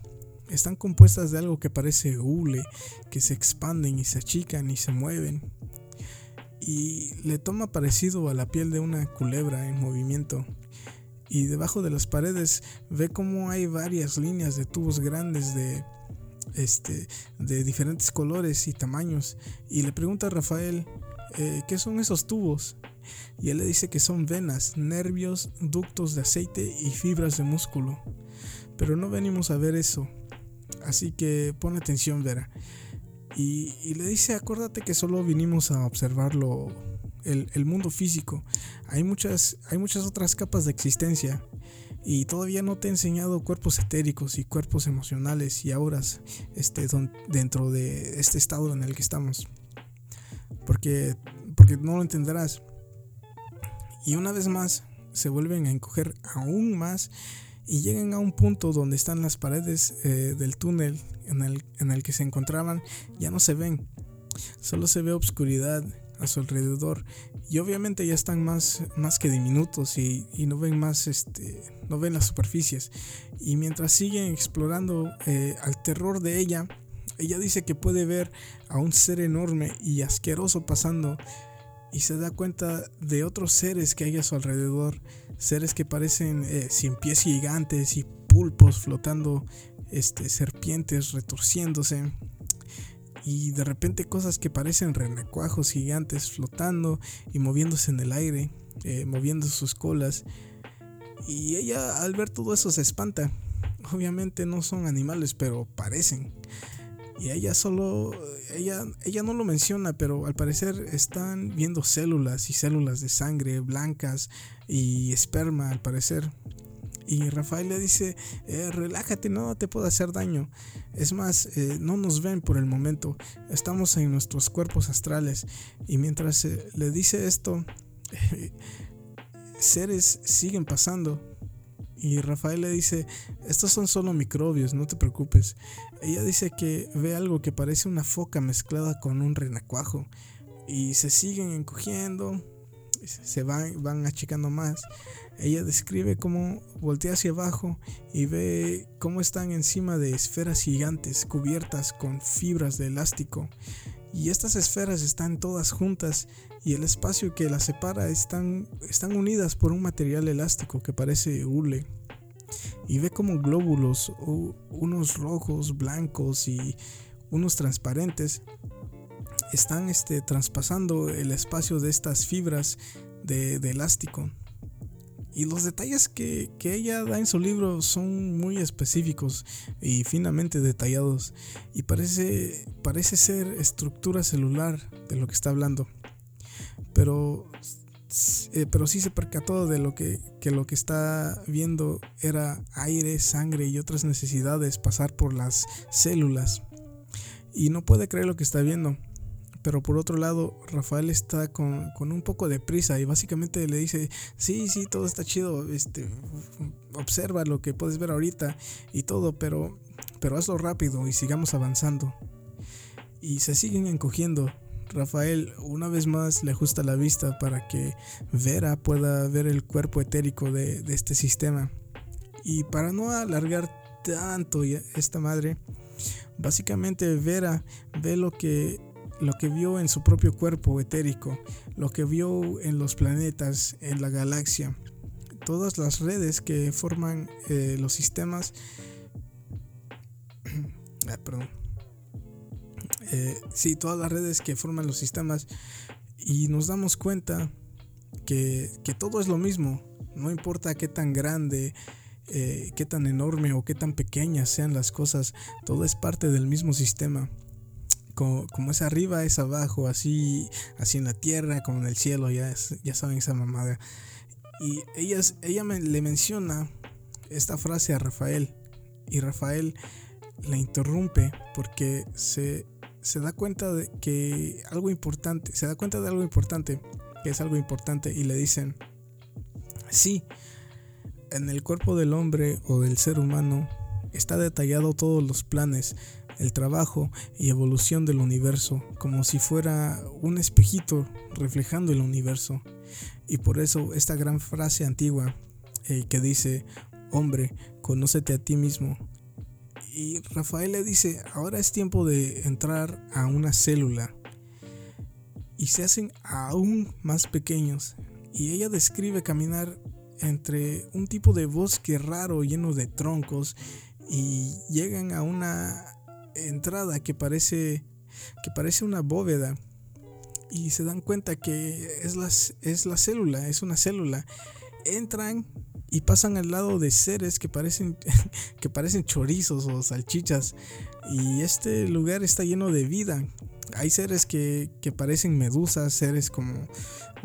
Están compuestas de algo que parece hule, que se expanden y se achican y se mueven. Y le toma parecido a la piel de una culebra en movimiento. Y debajo de las paredes ve como hay varias líneas de tubos grandes de este de diferentes colores y tamaños. Y le pregunta a Rafael eh, qué son esos tubos y él le dice que son venas, nervios, ductos de aceite y fibras de músculo. Pero no venimos a ver eso. Así que pon atención, Vera. Y, le dice, acuérdate que solo vinimos a observarlo, el, mundo físico. Hay muchas, hay muchas otras capas de existencia. Y todavía no te he enseñado cuerpos etéricos y cuerpos emocionales y auras este, dentro de este estado en el que estamos. Porque, porque no lo entenderás. Y una vez más se vuelven a encoger aún más y llegan a un punto donde están las paredes eh, del túnel en el, en el que se encontraban, ya no se ven, solo se ve obscuridad a su alrededor y obviamente ya están más, más que diminutos y, y no ven más, este, no ven las superficies. Y mientras siguen explorando eh, al terror de ella, ella dice que puede ver a un ser enorme y asqueroso pasando y se da cuenta de otros seres que hay a su alrededor, seres que parecen eh, sin pies gigantes y pulpos flotando, este, serpientes retorciéndose y de repente cosas que parecen renacuajos gigantes flotando y moviéndose en el aire, eh, moviendo sus colas. Y ella al ver todo eso se espanta. Obviamente no son animales, pero parecen. Y ella solo, ella, ella no lo menciona, pero al parecer están viendo células y células de sangre blancas y esperma al parecer. Y Rafael le dice, eh, relájate, no te puedo hacer daño. Es más, eh, no nos ven por el momento, estamos en nuestros cuerpos astrales. Y mientras le dice esto, seres siguen pasando. Y Rafael le dice, estos son solo microbios, no te preocupes. Ella dice que ve algo que parece una foca mezclada con un renacuajo. Y se siguen encogiendo, se van, achicando más. Ella describe cómo voltea hacia abajo y ve cómo están encima de esferas gigantes cubiertas con fibras de elástico. Y estas esferas están todas juntas y el espacio que las separa están, están unidas por un material elástico que parece hule. Y ve como glóbulos, unos rojos, blancos y unos transparentes, están este, traspasando el espacio de estas fibras de, elástico. Y los detalles que, que, ella da en su libro son muy específicos y finamente detallados. Y parece, parece ser estructura celular de lo que está hablando. Pero, eh, pero sí se percató de lo que, que lo que está viendo era aire, sangre y otras necesidades pasar por las células. Y no puede creer lo que está viendo. Pero por otro lado, Rafael está con, un poco de prisa y básicamente le dice, sí, sí, todo está chido, este, observa lo que puedes ver ahorita y todo, pero, pero hazlo rápido y sigamos avanzando. Y se siguen encogiendo. Rafael una vez más le ajusta la vista para que Vera pueda ver el cuerpo etérico de, este sistema. Y para no alargar tanto esta madre, básicamente Vera ve lo que lo que vio en su propio cuerpo etérico, lo que vio en los planetas, en la galaxia, todas las redes que forman eh, los sistemas. ah, perdón. Eh, sí, todas las redes que forman los sistemas y nos damos cuenta que, todo es lo mismo, no importa qué tan grande, eh, qué tan enorme o qué tan pequeñas sean las cosas, todo es parte del mismo sistema como, es arriba, es abajo, así, así en la tierra, como en el cielo, ya, ya saben esa mamada. Y ella, ella me, le menciona esta frase a Rafael y Rafael la interrumpe porque se, se da cuenta de que algo importante, se da cuenta de algo importante, que es algo importante y le dicen, sí, en el cuerpo del hombre o del ser humano está detallado todos los planes, el trabajo y evolución del universo, como si fuera un espejito reflejando el universo. Y por eso esta gran frase antigua eh, que dice, hombre, conócete a ti mismo. Y Rafael le dice, ahora es tiempo de entrar a una célula. Y se hacen aún más pequeños. Y ella describe caminar entre un tipo de bosque raro lleno de troncos y llegan a una entrada que parece que parece una bóveda y se dan cuenta que es, es la célula, es una célula. Entran y pasan al lado de seres que parecen que parecen chorizos o salchichas y este lugar está lleno de vida. Hay seres que, que parecen medusas, seres como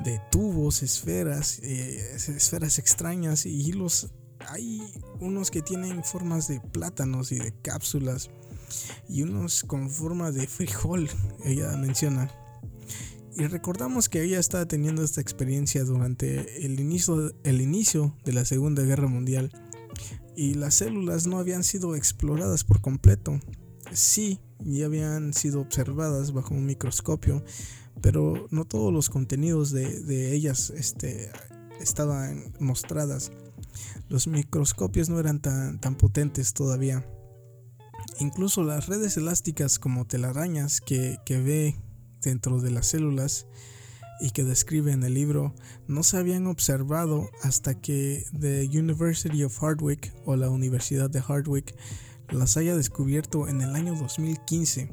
de tubos, esferas, eh, esferas extrañas y los hay unos que tienen formas de plátanos y de cápsulas y unos con forma de frijol, ella menciona. Y recordamos que ella estaba teniendo esta experiencia durante el inicio, el inicio de la Segunda Guerra Mundial y las células no habían sido exploradas por completo. Sí, ya habían sido observadas bajo un microscopio, pero no todos los contenidos de, ellas este, estaban mostradas. Los microscopios no eran tan, tan potentes todavía. Incluso las redes elásticas como telarañas que, ve dentro de las células y que describe en el libro no se habían observado hasta que The University of Hardwick o la Universidad de Hardwick las haya descubierto en el año 2015.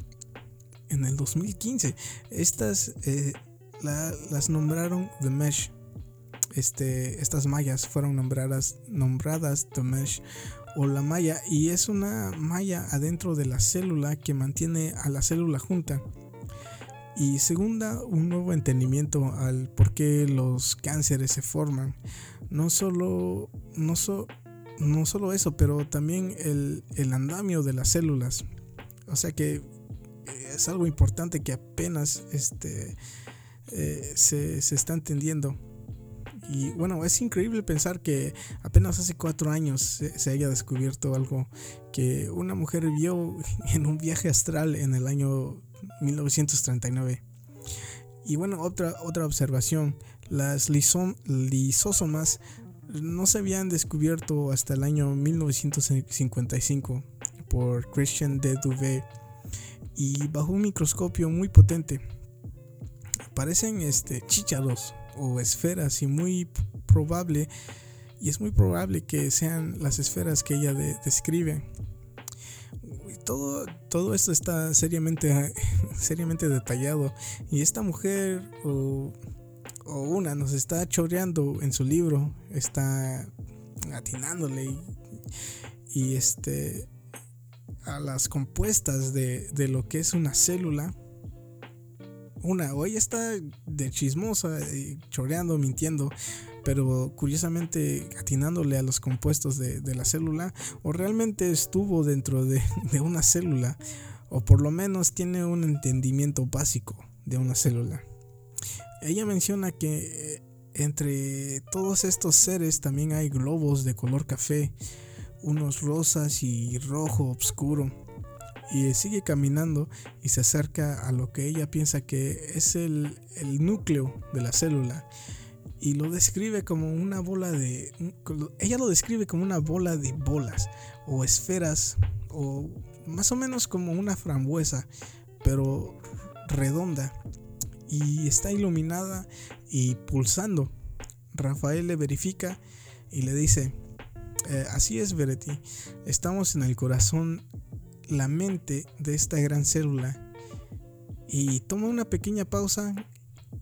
En el 2015, estas eh, las nombraron The Mesh. Este, estas mallas fueron nombradas, nombradas The Mesh o la malla y es una malla adentro de la célula que mantiene a la célula junta. Y segunda, un nuevo entendimiento al por qué los cánceres se forman. No solo, no, no solo eso, pero también el, el andamio de las células. O sea que es algo importante que apenas este, eh, se, se, está entendiendo. Y bueno, es increíble pensar que apenas hace cuatro años se, haya descubierto algo que una mujer vio en un viaje astral en el año 1939. Y bueno, otra, otra observación, las lisósomas no se habían descubierto hasta el año 1955 por Christian de Duvet y bajo un microscopio muy potente. Parecen este, chícharos o esferas y muy probable y es muy probable que sean las esferas que ella describe. Todo, todo esto está seriamente, seriamente detallado. Y esta mujer o, o una nos está choreando en su libro, está atinándole y, y este a las compuestas de, lo que es una célula, una, ella está de chismosa, y choreando, mintiendo, pero curiosamente atinándole a los compuestos de, la célula, o realmente estuvo dentro de, de, una célula, o por lo menos tiene un entendimiento básico de una célula. Ella menciona que eh, entre todos estos seres también hay globos de color café, unos rosas y rojo oscuro. Y sigue caminando y se acerca a lo que ella piensa que es el, núcleo de la célula. Y lo describe como una bola de... Ella lo describe como una bola de bolas o esferas o más o menos como una frambuesa, pero redonda. Y está iluminada y pulsando. Rafael le verifica y le dice, eh, así es, Veretti. Estamos en el corazón, la mente de esta gran célula. Y toma una pequeña pausa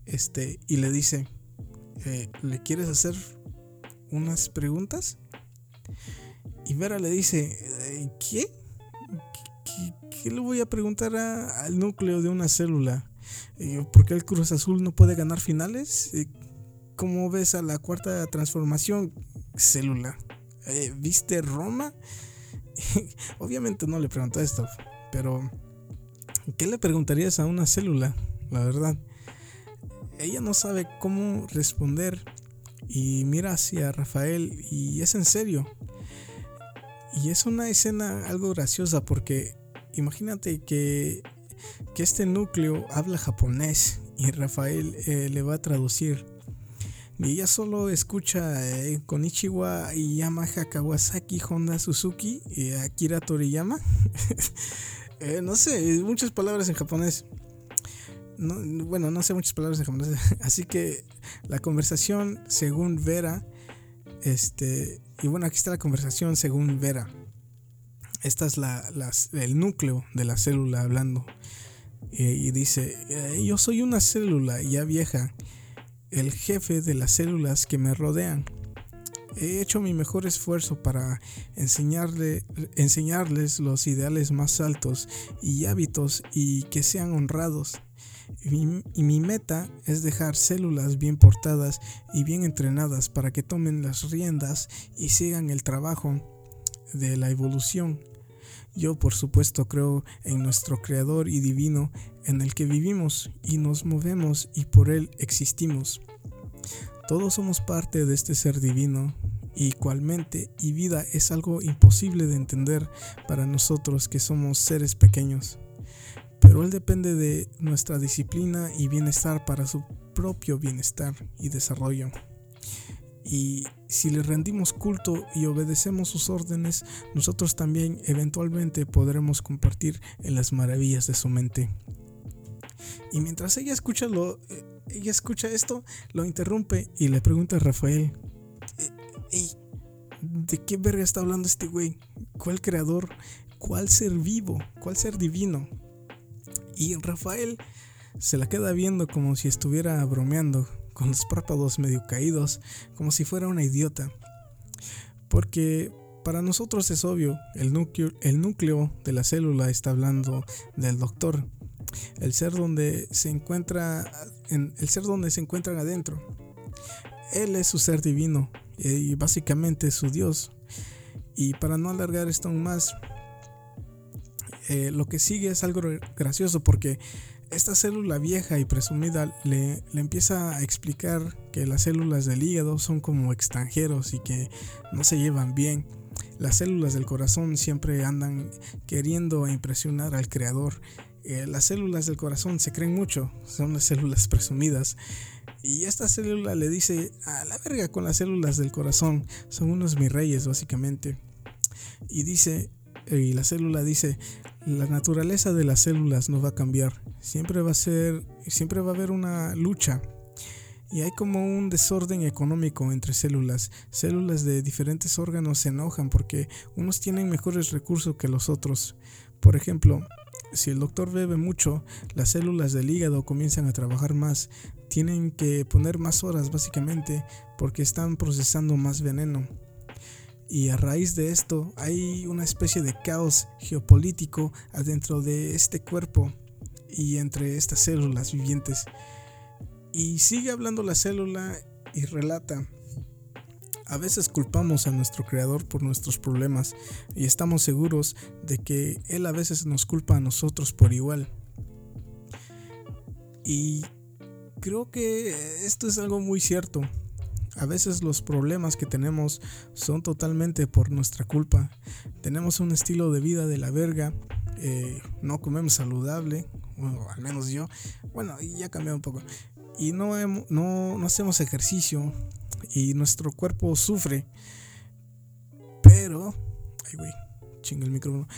este, y le dice, eh, ¿le quieres hacer unas preguntas? Y Vera le dice, eh, ¿qué? ¿Qué, le voy a preguntar al núcleo de una célula? ¿Por qué el Cruz Azul no puede ganar finales? ¿Cómo ves a la cuarta transformación? Célula. Eh, ¿viste Roma? Obviamente no le preguntó esto, pero ¿qué le preguntarías a una célula? La verdad. Ella no sabe cómo responder y mira hacia Rafael y es en serio. Y es una escena algo graciosa porque imagínate que, que este núcleo habla japonés y Rafael eh, le va a traducir y ella solo escucha eh, Konichiwa y Yamaha Kawasaki Honda Suzuki y Akira Toriyama. Eh, no sé, muchas palabras en japonés. bueno, no sé muchas palabras en japonés. Así que la conversación según Vera. Este. Y bueno, aquí está la conversación según Vera. Esta es la, el núcleo de la célula hablando. y dice: eh, Yo soy una célula ya vieja el jefe de las células que me rodean. He hecho mi mejor esfuerzo para enseñarle, enseñarles los ideales más altos y hábitos y que sean honrados. Y mi, meta es dejar células bien portadas y bien entrenadas para que tomen las riendas y sigan el trabajo de la evolución. Yo por supuesto creo en nuestro Creador y Divino en el que vivimos y nos movemos y por Él existimos. Todos somos parte de este ser divino y y vida es algo imposible de entender para nosotros que somos seres pequeños. Pero Él depende de nuestra disciplina y bienestar para su propio bienestar y desarrollo. Y si le rendimos culto y obedecemos sus órdenes, nosotros también eventualmente podremos compartir en las maravillas de su mente. Y mientras ella escucha, lo, eh, ella escucha esto, lo interrumpe y le pregunta a Rafael, eh, ¿de qué verga está hablando este güey? ¿Cuál creador? ¿Cuál ser vivo? ¿Cuál ser divino? Y Rafael se la queda viendo como si estuviera bromeando, con los párpados medio caídos, como si fuera una idiota. Porque para nosotros es obvio, el núcleo, el núcleo de la célula está hablando del doctor, el ser donde se encuentra en el ser donde se encuentran adentro. Él es su ser divino y básicamente su Dios. Y para no alargar esto aún más, eh, lo que sigue es algo gracioso porque esta célula vieja y presumida le, le, empieza a explicar que las células del hígado son como extranjeros y que no se llevan bien. Las células del corazón siempre andan queriendo impresionar al creador. Eh, las células del corazón se creen mucho, son las células presumidas. Y esta célula le dice a la verga con las células del corazón, son unos mis reyes básicamente. Y dice, y la célula dice, la naturaleza de las células no va a cambiar, siempre va a ser, siempre va a haber una lucha y hay como un desorden económico entre células. Células de diferentes órganos se enojan porque unos tienen mejores recursos que los otros. Por ejemplo, si el doctor bebe mucho, las células del hígado comienzan a trabajar más. Tienen que poner más horas básicamente porque están procesando más veneno. Y a raíz de esto hay una especie de caos geopolítico adentro de este cuerpo y entre estas células vivientes. Y sigue hablando la célula y relata. A veces culpamos a nuestro creador por nuestros problemas y estamos seguros de que él a veces nos culpa a nosotros por igual. Y creo que esto es algo muy cierto. A veces los problemas que tenemos son totalmente por nuestra culpa. Tenemos un estilo de vida de la verga, eh, no comemos saludable, al menos yo. Bueno, ya cambió un poco y no, no, no hacemos ejercicio y nuestro cuerpo sufre. Pero, ay güey, chinga el micrófono.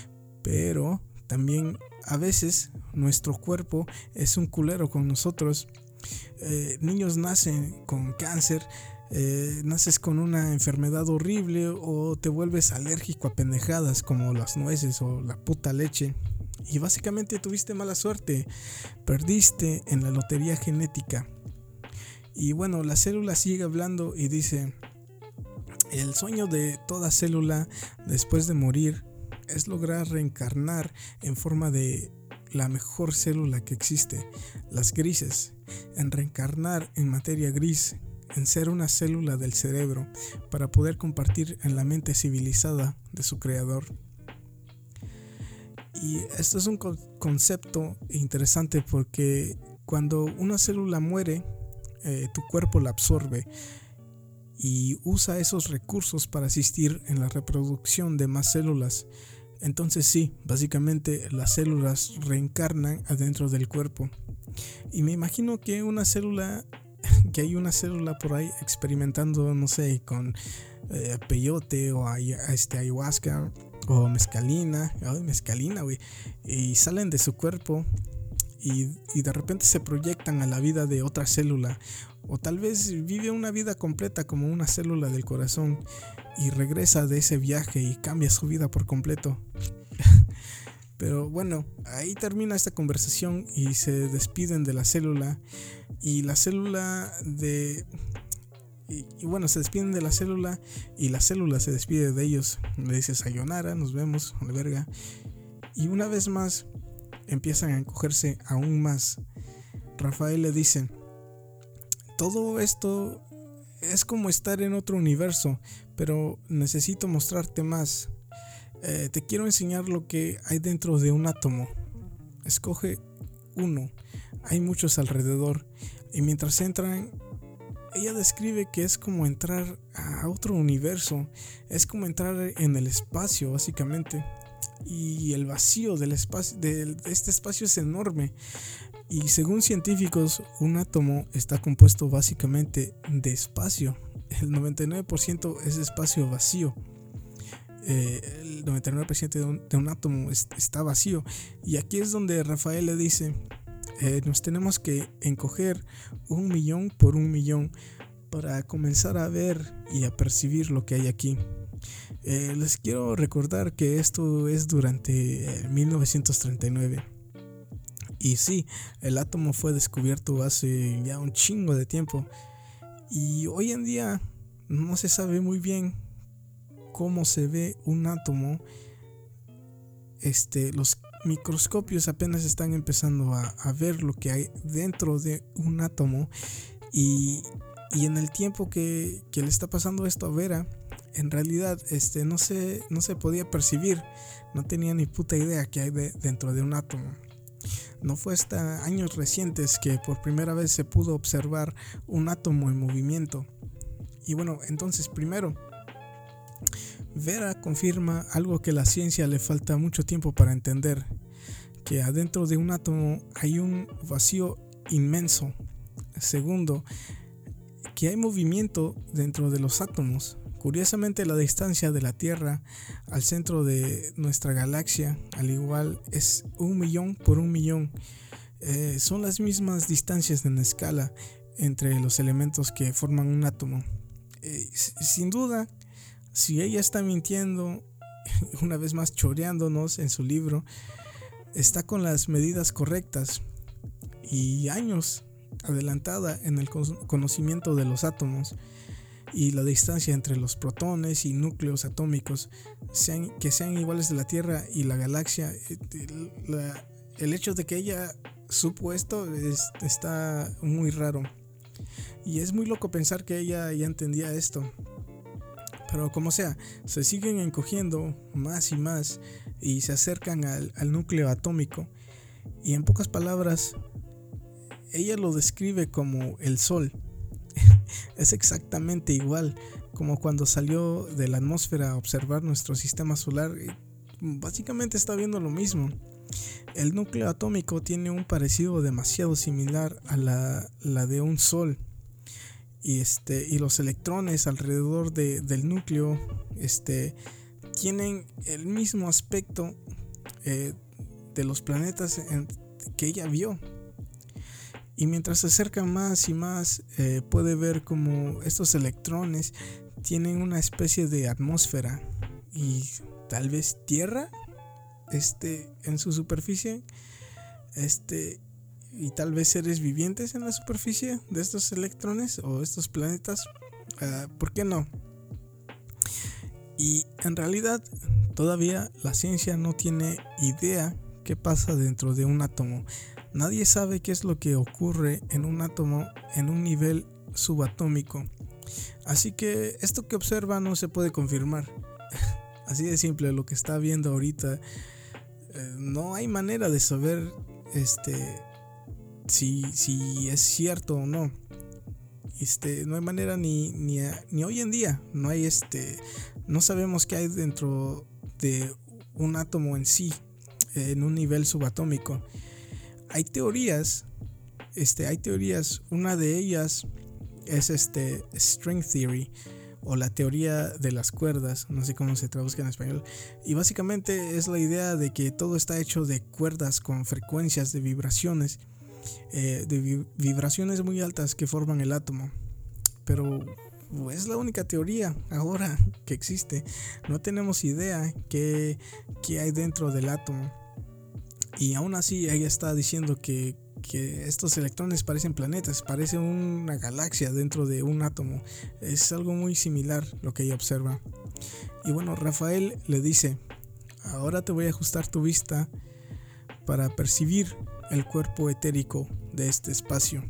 Pero también a veces nuestro cuerpo es un culero con nosotros. Eh, niños nacen con cáncer, eh, naces con una enfermedad horrible o te vuelves alérgico a pendejadas como las nueces o la puta leche y básicamente tuviste mala suerte, perdiste en la lotería genética. Y bueno, la célula sigue hablando y dice, el sueño de toda célula después de morir es lograr reencarnar en forma de la mejor célula que existe, las grises, en reencarnar en materia gris, en ser una célula del cerebro para poder compartir en la mente civilizada de su creador. Y esto es un concepto interesante porque cuando una célula muere, eh, tu cuerpo la absorbe y usa esos recursos para asistir en la reproducción de más células. Entonces sí, básicamente las células reencarnan adentro del cuerpo. Y me imagino que una célula, que hay una célula por ahí experimentando, no sé, con eh, peyote o este, ayahuasca o mezcalina, ay, mezcalina, güey, y salen de su cuerpo y, y, de repente se proyectan a la vida de otra célula. O tal vez vive una vida completa como una célula del corazón y regresa de ese viaje y cambia su vida por completo. Pero bueno, ahí termina esta conversación y se despiden de la célula. Y la célula de y, bueno, se despiden de la célula y la célula se despide de ellos. Le dice sayonara, nos vemos, la verga. Y una vez más empiezan a encogerse aún más. Rafael le dice, todo esto es como estar en otro universo, pero necesito mostrarte más. Eh, te quiero enseñar lo que hay dentro de un átomo. Escoge uno. Hay muchos alrededor. Y mientras entran ella describe que es como entrar a otro universo, es como entrar en el espacio básicamente. Y el vacío del espacio, de este espacio es enorme. Y según científicos, un átomo está compuesto básicamente de espacio. El 99% es espacio vacío. Eh, el 99% de un, de un átomo está vacío. Y aquí es donde Rafael le dice, eh, nos tenemos que encoger un millón por un millón para comenzar a ver y a percibir lo que hay aquí. Eh, les quiero recordar que esto es durante 1939. Eh, y sí, el átomo fue descubierto hace ya un chingo de tiempo. Y hoy en día no se sabe muy bien cómo se ve un átomo. Este, los microscopios apenas están empezando a, ver lo que hay dentro de un átomo y, en el tiempo que, le está pasando esto a Vera, en realidad este, no, se, no se podía percibir, no tenía ni puta idea que hay dentro de un átomo. No fue hasta años recientes que por primera vez se pudo observar un átomo en movimiento. Y bueno, entonces primero, Vera confirma algo que la ciencia le falta mucho tiempo para entender, que adentro de un átomo hay un vacío inmenso. Segundo, que hay movimiento dentro de los átomos. Curiosamente la distancia de la Tierra al centro de nuestra galaxia, al igual, es un millón por un millón. Eh, son las mismas distancias en escala entre los elementos que forman un átomo. Eh, sin duda, si ella está mintiendo, una vez más choreándonos en su libro, está con las medidas correctas y años adelantada en el conocimiento de los átomos y la distancia entre los protones y núcleos atómicos sean, que sean iguales de la Tierra y la galaxia. Eh, el hecho de que ella supo esto está muy raro. Y es muy loco pensar que ella ya entendía esto. Pero como sea, se siguen encogiendo más y más y se acercan al, al núcleo atómico. Y en pocas palabras, ella lo describe como el Sol. es exactamente igual como cuando salió de la atmósfera a observar nuestro sistema solar. Básicamente está viendo lo mismo. El núcleo atómico tiene un parecido demasiado similar a la, de un Sol. Y, este, y los electrones alrededor del núcleo este, tienen el mismo aspecto eh, de los planetas que ella vio. Y mientras se acerca más y más, eh, puede ver como estos electrones tienen una especie de atmósfera y tal vez tierra este, en su superficie. Este, y tal vez seres vivientes en la superficie de estos electrones o estos planetas. Ah, ¿Por qué no? Y en realidad todavía la ciencia no tiene idea qué pasa dentro de un átomo. Nadie sabe qué es lo que ocurre en un átomo en un nivel subatómico. Así que esto que observa no se puede confirmar. Así de simple, lo que está viendo ahorita. Eh, no hay manera de saber este, si, si es cierto o no. Este, no hay manera ni, ni, ni hoy en día. No hay este. No sabemos qué hay dentro de un átomo en sí. En un nivel subatómico hay teorías, este, hay teorías, una de ellas es este string theory o la teoría de las cuerdas, no sé cómo se traduzca en español, y básicamente es la idea de que todo está hecho de cuerdas con frecuencias de vibraciones, eh, de vibraciones muy altas que forman el átomo, pero es la única teoría ahora que existe, no tenemos idea qué, qué hay dentro del átomo. Y aún así ella está diciendo que, estos electrones parecen planetas, parece una galaxia dentro de un átomo. Es algo muy similar lo que ella observa. Y bueno, Rafael le dice, ahora te voy a ajustar tu vista para percibir el cuerpo etérico de este espacio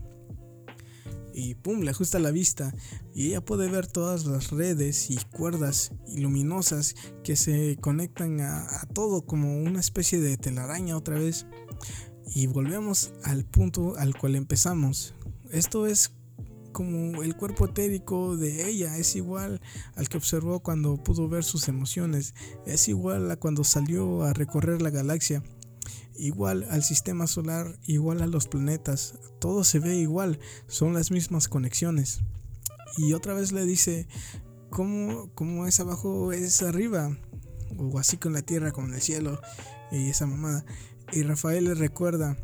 y pum, le ajusta la vista y ella puede ver todas las redes y cuerdas luminosas que se conectan a, todo como una especie de telaraña otra vez. Y volvemos al punto al cual empezamos. Esto es como el cuerpo etérico de ella, es igual al que observó cuando pudo ver sus emociones, es igual a cuando salió a recorrer la galaxia igual al sistema solar, igual a los planetas, todo se ve igual, son las mismas conexiones. Y otra vez le dice, ¿cómo, es abajo es arriba? O así con la tierra como el cielo y esa mamada. Y Rafael le recuerda,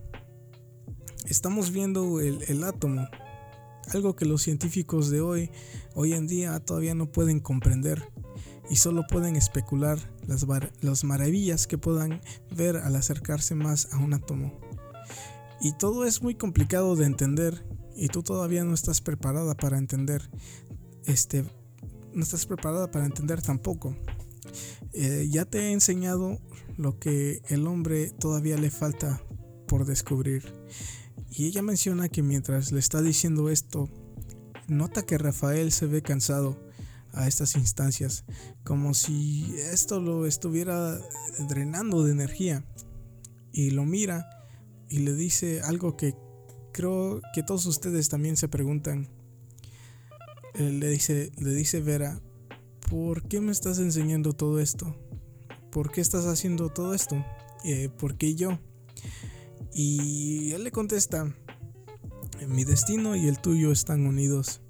estamos viendo el, el átomo, algo que los científicos de hoy, hoy en día todavía no pueden comprender y solo pueden especular las, las maravillas que puedan ver al acercarse más a un átomo. Y todo es muy complicado de entender y tú todavía no estás preparada para entender. Este, no estás preparada para entender tampoco. Eh, ya te he enseñado lo que el hombre todavía le falta por descubrir. Y ella menciona que mientras le está diciendo esto, nota que Rafael se ve cansado a estas instancias, como si esto lo estuviera drenando de energía. Y lo mira y le dice algo que creo que todos ustedes también se preguntan. le dice, le dice Vera, ¿por qué me estás enseñando todo esto? ¿Por qué estás haciendo todo esto? Eh, ¿Por qué yo? Y él le contesta, mi destino y el tuyo están unidos.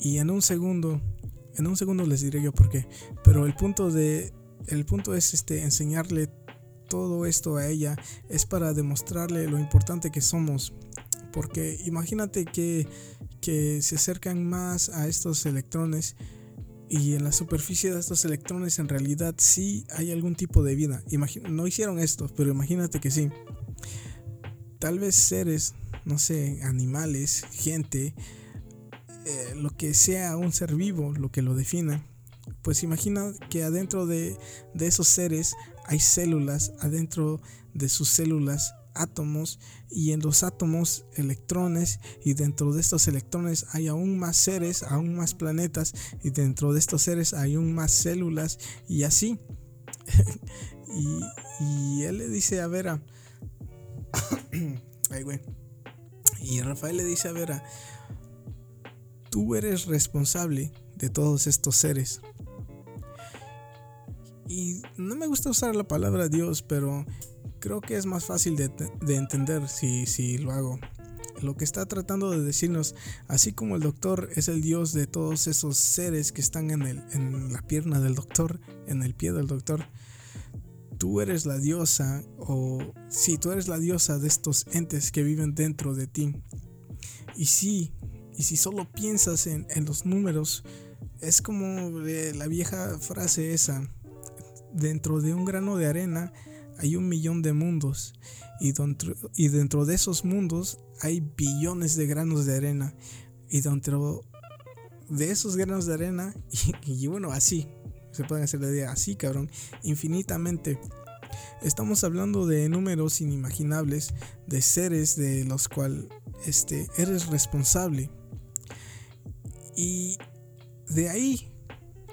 Y en un segundo, en un segundo les diré yo por qué. Pero el punto de, el punto es este, enseñarle todo esto a ella es para demostrarle lo importante que somos. Porque imagínate que, que se acercan más a estos electrones y en la superficie de estos electrones en realidad sí hay algún tipo de vida. no hicieron esto, pero imagínate que sí. Tal vez seres, no sé, animales, gente, eh, lo que sea un ser vivo, lo que lo defina. Pues imagina que adentro de, de esos seres hay células, adentro de sus células átomos y en los átomos electrones y dentro de estos electrones hay aún más seres, aún más planetas y dentro de estos seres hay aún más células y así. y, él le dice a Vera, ay güey, y Rafael le dice a Vera, tú eres responsable de todos estos seres. Y no me gusta usar la palabra Dios, pero creo que es más fácil de, entender si, si lo hago. Lo que está tratando de decirnos, así como el doctor es el dios de todos esos seres que están en, el, en la pierna del doctor, en el pie del doctor, tú eres la diosa, o si tú eres la diosa de estos entes que viven dentro de ti. Y si, y si solo piensas en, los números, es como la vieja frase esa, dentro de un grano de arena hay un millón de mundos y dentro, y dentro de esos mundos hay billones de granos de arena y dentro de esos granos de arena y, bueno así se pueden hacer la idea así cabrón infinitamente. Estamos hablando de números inimaginables de seres de los cuales este eres responsable y de ahí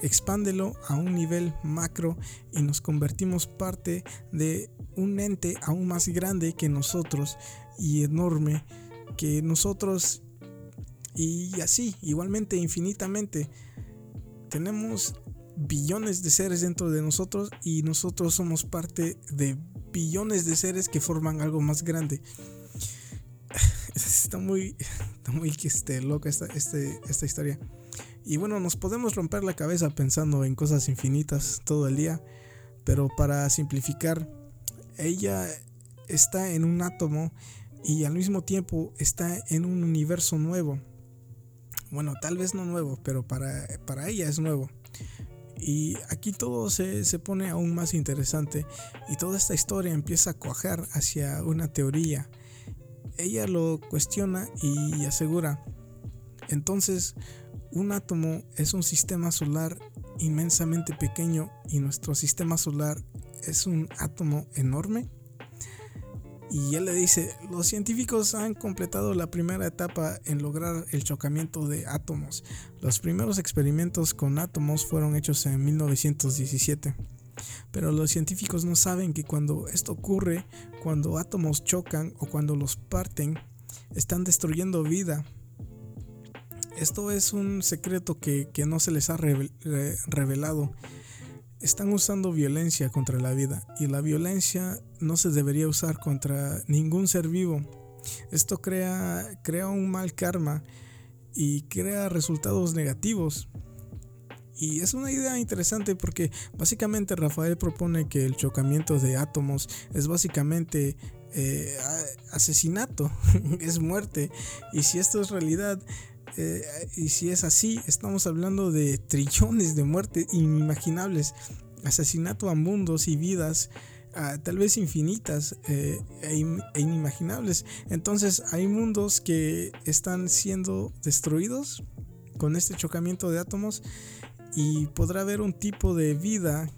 expándelo a un nivel macro y nos convertimos parte de un ente aún más grande que nosotros y enorme que nosotros. Y así igualmente infinitamente. Tenemos billones de seres dentro de nosotros y nosotros somos parte de billones de seres que forman algo más grande. Está muy está muy este, loca esta, este, esta historia y bueno, nos podemos romper la cabeza pensando en cosas infinitas todo el día, pero para simplificar, ella está en un átomo y al mismo tiempo está en un universo nuevo. Bueno, tal vez no nuevo, pero para, para ella es nuevo. Y aquí todo se, se, pone aún más interesante y toda esta historia empieza a cuajar hacia una teoría. Ella lo cuestiona y asegura. Entonces, un átomo es un sistema solar inmensamente pequeño y nuestro sistema solar es un átomo enorme. Y él le dice, los científicos han completado la primera etapa en lograr el chocamiento de átomos. Los primeros experimentos con átomos fueron hechos en 1917. Pero los científicos no saben que cuando esto ocurre, cuando átomos chocan o cuando los parten, están destruyendo vida esto es un secreto que, no se les ha revelado. Están usando violencia contra la vida y la violencia no se debería usar contra ningún ser vivo. Esto crea, crea un mal karma y crea resultados negativos. Y es una idea interesante porque básicamente Rafael propone que el chocamiento de átomos es básicamente eh, asesinato, es muerte. Y si esto es realidad, eh, y si es así, estamos hablando de trillones de muertes inimaginables, asesinato a mundos y vidas, tal vez infinitas eh, e, e, inimaginables. Entonces hay mundos que están siendo destruidos con este chocamiento de átomos y podrá haber un tipo de vida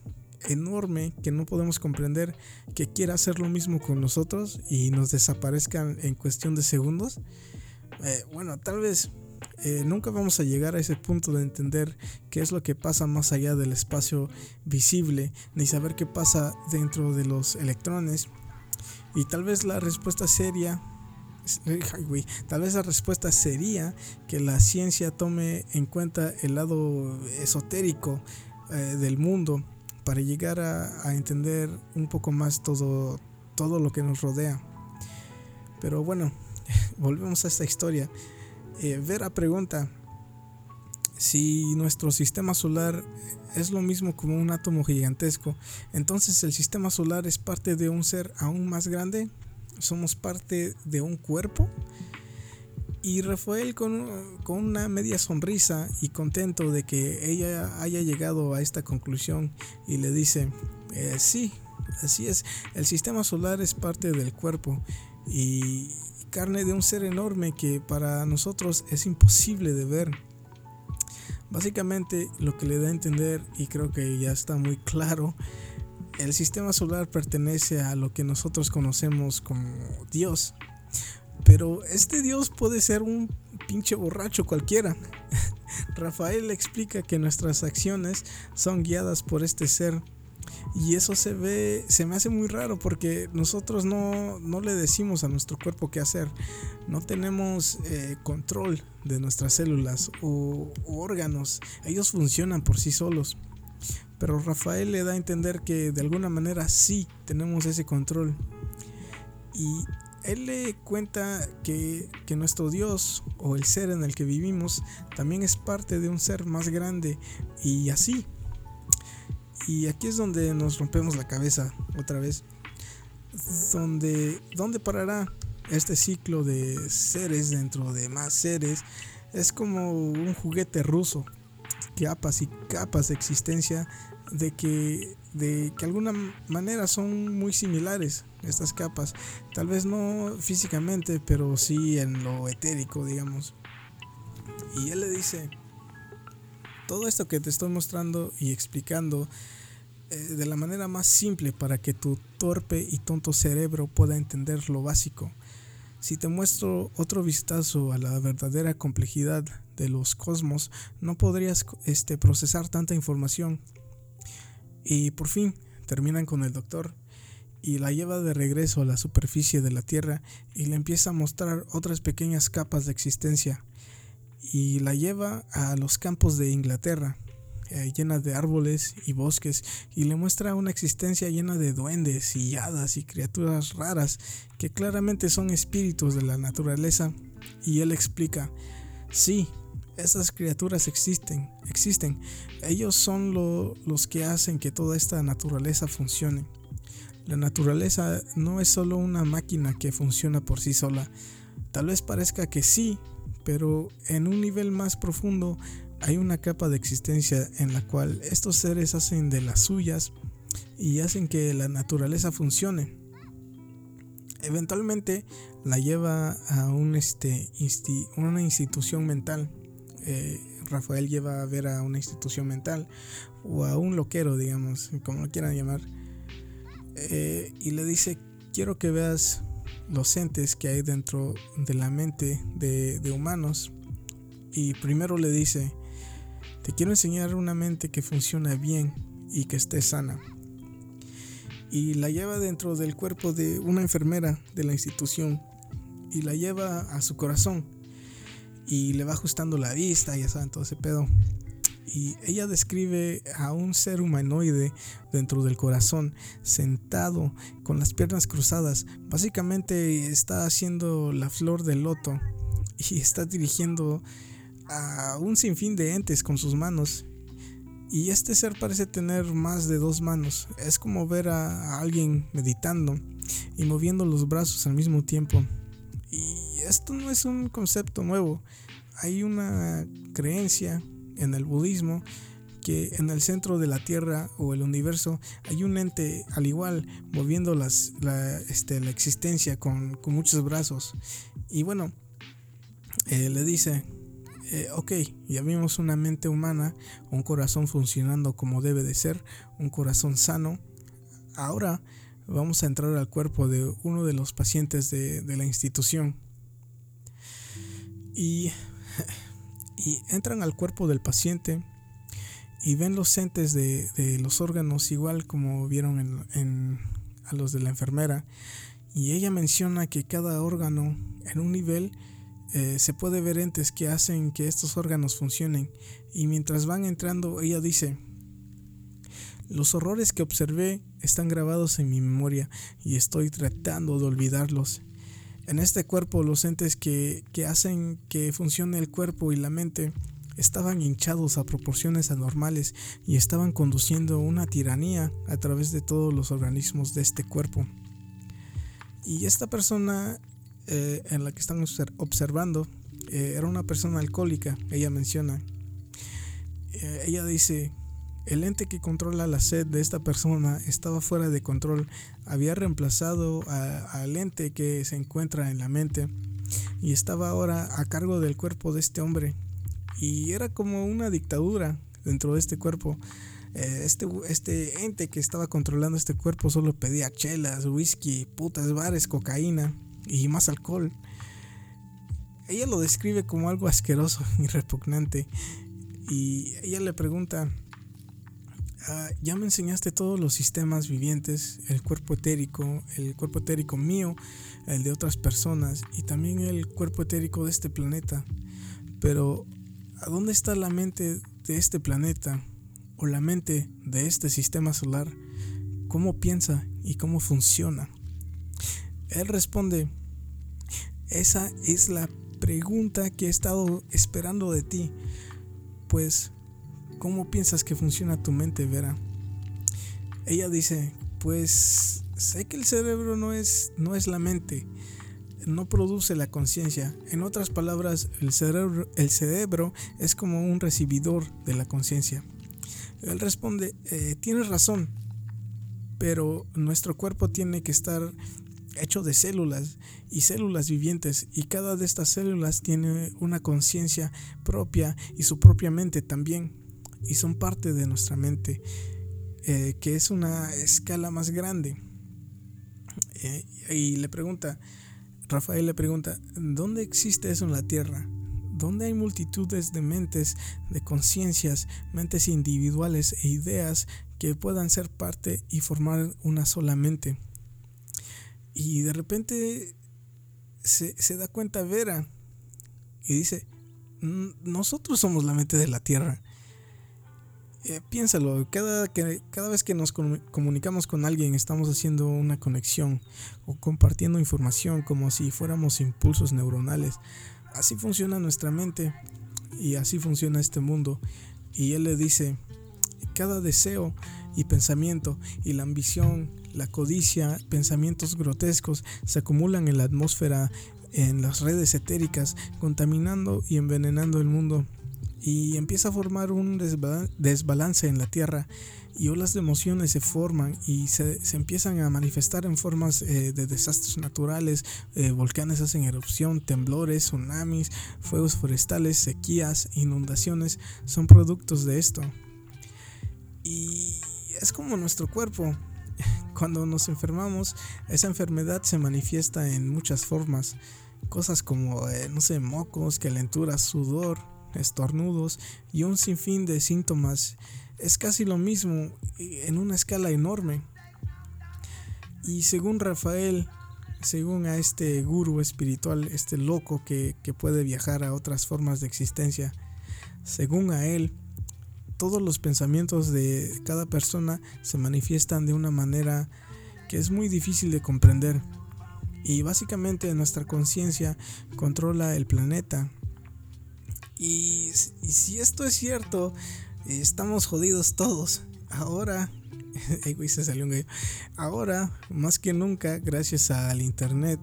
enorme que no podemos comprender que quiera hacer lo mismo con nosotros y nos desaparezcan en cuestión de segundos. Eh, bueno, tal vez eh, nunca vamos a llegar a ese punto de entender qué es lo que pasa más allá del espacio visible, ni saber qué pasa dentro de los electrones. Y tal vez la respuesta seria, tal vez la respuesta sería que la ciencia tome en cuenta el lado esotérico eh, del mundo para llegar a, entender un poco más todo, todo lo que nos rodea. Pero bueno, volvemos a esta historia. Eh, Vera pregunta si nuestro sistema solar es lo mismo como un átomo gigantesco, entonces el sistema solar es parte de un ser aún más grande, somos parte de un cuerpo. Y Rafael con, con, una media sonrisa y contento de que ella haya llegado a esta conclusión y le dice, eh, sí, así es, el sistema solar es parte del cuerpo y, carne de un ser enorme que para nosotros es imposible de ver. Básicamente lo que le da a entender, y creo que ya está muy claro, el sistema solar pertenece a lo que nosotros conocemos como Dios. Pero este Dios puede ser un pinche borracho cualquiera. Rafael explica que nuestras acciones son guiadas por este ser y eso se ve, se me hace muy raro porque nosotros no, le decimos a nuestro cuerpo qué hacer. No tenemos eh, control de nuestras células o, órganos. Ellos funcionan por sí solos. Pero Rafael le da a entender que de alguna manera sí tenemos ese control. Y él le cuenta que, que, nuestro Dios o el ser en el que vivimos también es parte de un ser más grande y así y aquí es donde nos rompemos la cabeza otra vez. Donde, ¿Dónde parará este ciclo de seres dentro de más seres? Es como un juguete ruso. Capas y capas de existencia de que de que alguna manera son muy similares estas capas. Tal vez no físicamente, pero sí en lo etérico, digamos. Y él le dice, todo esto que te estoy mostrando y explicando eh, de la manera más simple para que tu torpe y tonto cerebro pueda entender lo básico. Si te muestro otro vistazo a la verdadera complejidad de los cosmos, no podrías este, procesar tanta información. Y por fin terminan con el doctor y la lleva de regreso a la superficie de la Tierra y le empieza a mostrar otras pequeñas capas de existencia y la lleva a los campos de Inglaterra eh, llena de árboles y bosques y le muestra una existencia llena de duendes y hadas y criaturas raras que claramente son espíritus de la naturaleza y él explica, sí, esas criaturas existen, existen, ellos son los que hacen que toda esta naturaleza funcione. La naturaleza no es solo una máquina que funciona por sí sola, tal vez parezca que sí, pero en un nivel más profundo hay una capa de existencia en la cual estos seres hacen de las suyas y hacen que la naturaleza funcione. Eventualmente la lleva a este, una institución mental. Eh, Rafael lleva a ver a una institución mental o a un loquero, digamos, como lo quieran llamar. Eh, y le dice, quiero que veas los entes que hay dentro de la mente de, de humanos. Y primero le dice, te quiero enseñar una mente que funciona bien y que esté sana. Y la lleva dentro del cuerpo de una enfermera de la institución y la lleva a su corazón y le va ajustando la vista, ya saben, todo ese pedo. Y ella describe a un ser humanoide dentro del corazón, sentado con las piernas cruzadas. Básicamente está haciendo la flor del loto y está dirigiendo a un sinfín de entes con sus manos. Y este ser parece tener más de dos manos. Es como ver a, alguien meditando y moviendo los brazos al mismo tiempo. Esto no es un concepto nuevo. Hay una creencia en el budismo que en el centro de la Tierra o el universo hay un ente al igual moviendo este, la existencia con, muchos brazos. Y bueno, eh, le dice eh, ok, ya vimos una mente humana, un corazón funcionando como debe de ser, un corazón sano. Ahora vamos a entrar al cuerpo de uno de los pacientes de, la institución. Y entran al cuerpo del paciente y ven los entes de, los órganos igual como vieron a los de la enfermera y ella menciona que cada órgano en un nivel eh, se puede ver entes que hacen que estos órganos funcionen y mientras van entrando ella dice los horrores que observé están grabados en mi memoria y estoy tratando de olvidarlos. En este cuerpo los entes que, que hacen que funcione el cuerpo y la mente estaban hinchados a proporciones anormales y estaban conduciendo una tiranía a través de todos los organismos de este cuerpo. Y esta persona eh, en la que están observando eh, era una persona alcohólica, ella menciona. Eh, ella dice, el ente que controla la sed de esta persona estaba fuera de control, había reemplazado al ente que se encuentra en la mente y estaba ahora a cargo del cuerpo de este hombre. Y era como una dictadura dentro de este cuerpo. Este, este ente que estaba controlando este cuerpo solo pedía chelas, whisky, putas bares, cocaína y más alcohol. Ella lo describe como algo asqueroso y repugnante. Y ella le pregunta, ah, ya me enseñaste todos los sistemas vivientes, el cuerpo etérico, el cuerpo etérico mío, el de otras personas y también el cuerpo etérico de este planeta. Pero, ¿a dónde está la mente de este planeta o la mente de este sistema solar? ¿Cómo piensa y cómo funciona? Él responde, esa es la pregunta que he estado esperando de ti. Pues, ¿cómo piensas que funciona tu mente, Vera? Ella dice, pues sé que el cerebro no es, no es la mente, no produce la conciencia. En otras palabras, el cerebro, el cerebro es como un recibidor de la conciencia. Él responde, eh, tienes razón, pero nuestro cuerpo tiene que estar hecho de células y células vivientes y cada de estas células tiene una conciencia propia y su propia mente también y son parte de nuestra mente eh, que es una escala más grande eh, y le pregunta Rafael le pregunta ¿dónde existe eso en la tierra? ¿Dónde hay multitudes de mentes, de conciencias, mentes individuales e ideas que puedan ser parte y formar una sola mente? Y de repente se, da cuenta Vera y dice, nosotros somos la mente de la Tierra. Eh, piénsalo, cada, que, cada vez que nos comunicamos con alguien estamos haciendo una conexión o compartiendo información como si fuéramos impulsos neuronales. Así funciona nuestra mente y así funciona este mundo. Y él le dice, cada deseo y pensamiento y la ambición, la codicia, pensamientos grotescos se acumulan en la atmósfera, en las redes etéricas, contaminando y envenenando el mundo. Y empieza a formar un desbalance en la Tierra y olas de emociones se forman y se, empiezan a manifestar en formas eh, de desastres naturales, eh, volcanes hacen erupción, temblores, tsunamis, fuegos forestales, sequías, inundaciones, son productos de esto. Y es como nuestro cuerpo. Cuando nos enfermamos, esa enfermedad se manifiesta en muchas formas. Cosas como, eh, no sé, mocos, calenturas, sudor, estornudos y un sinfín de síntomas. Es casi lo mismo en una escala enorme. Y según Rafael, según a este guru espiritual, este loco que, que puede viajar a otras formas de existencia, según a él, todos los pensamientos de cada persona se manifiestan de una manera que es muy difícil de comprender. Y básicamente nuestra conciencia controla el planeta. Y, si esto es cierto, estamos jodidos todos. Ahora, se salió un Ahora, más que nunca, gracias al internet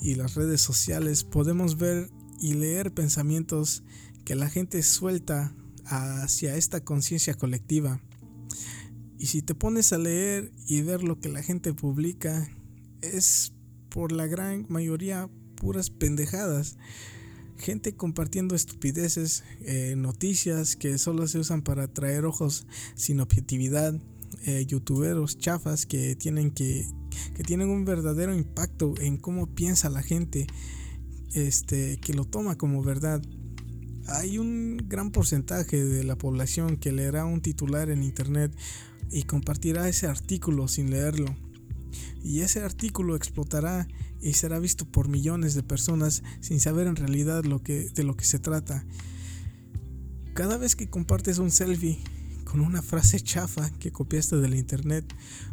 y las redes sociales, podemos ver y leer pensamientos que la gente suelta hacia esta conciencia colectiva. Y si te pones a leer y ver lo que la gente publica, es por la gran mayoría puras pendejadas. Gente compartiendo estupideces, eh, noticias que solo se usan para atraer ojos sin objetividad, eh, youtuberos chafas que tienen que, que tienen un verdadero impacto en cómo piensa la gente, este, que lo toma como verdad hay un gran porcentaje de la población que leerá un titular en internet y compartirá ese artículo sin leerlo. Y ese artículo explotará y será visto por millones de personas sin saber en realidad de lo que se trata. Cada vez que compartes un selfie con una frase chafa que copiaste del internet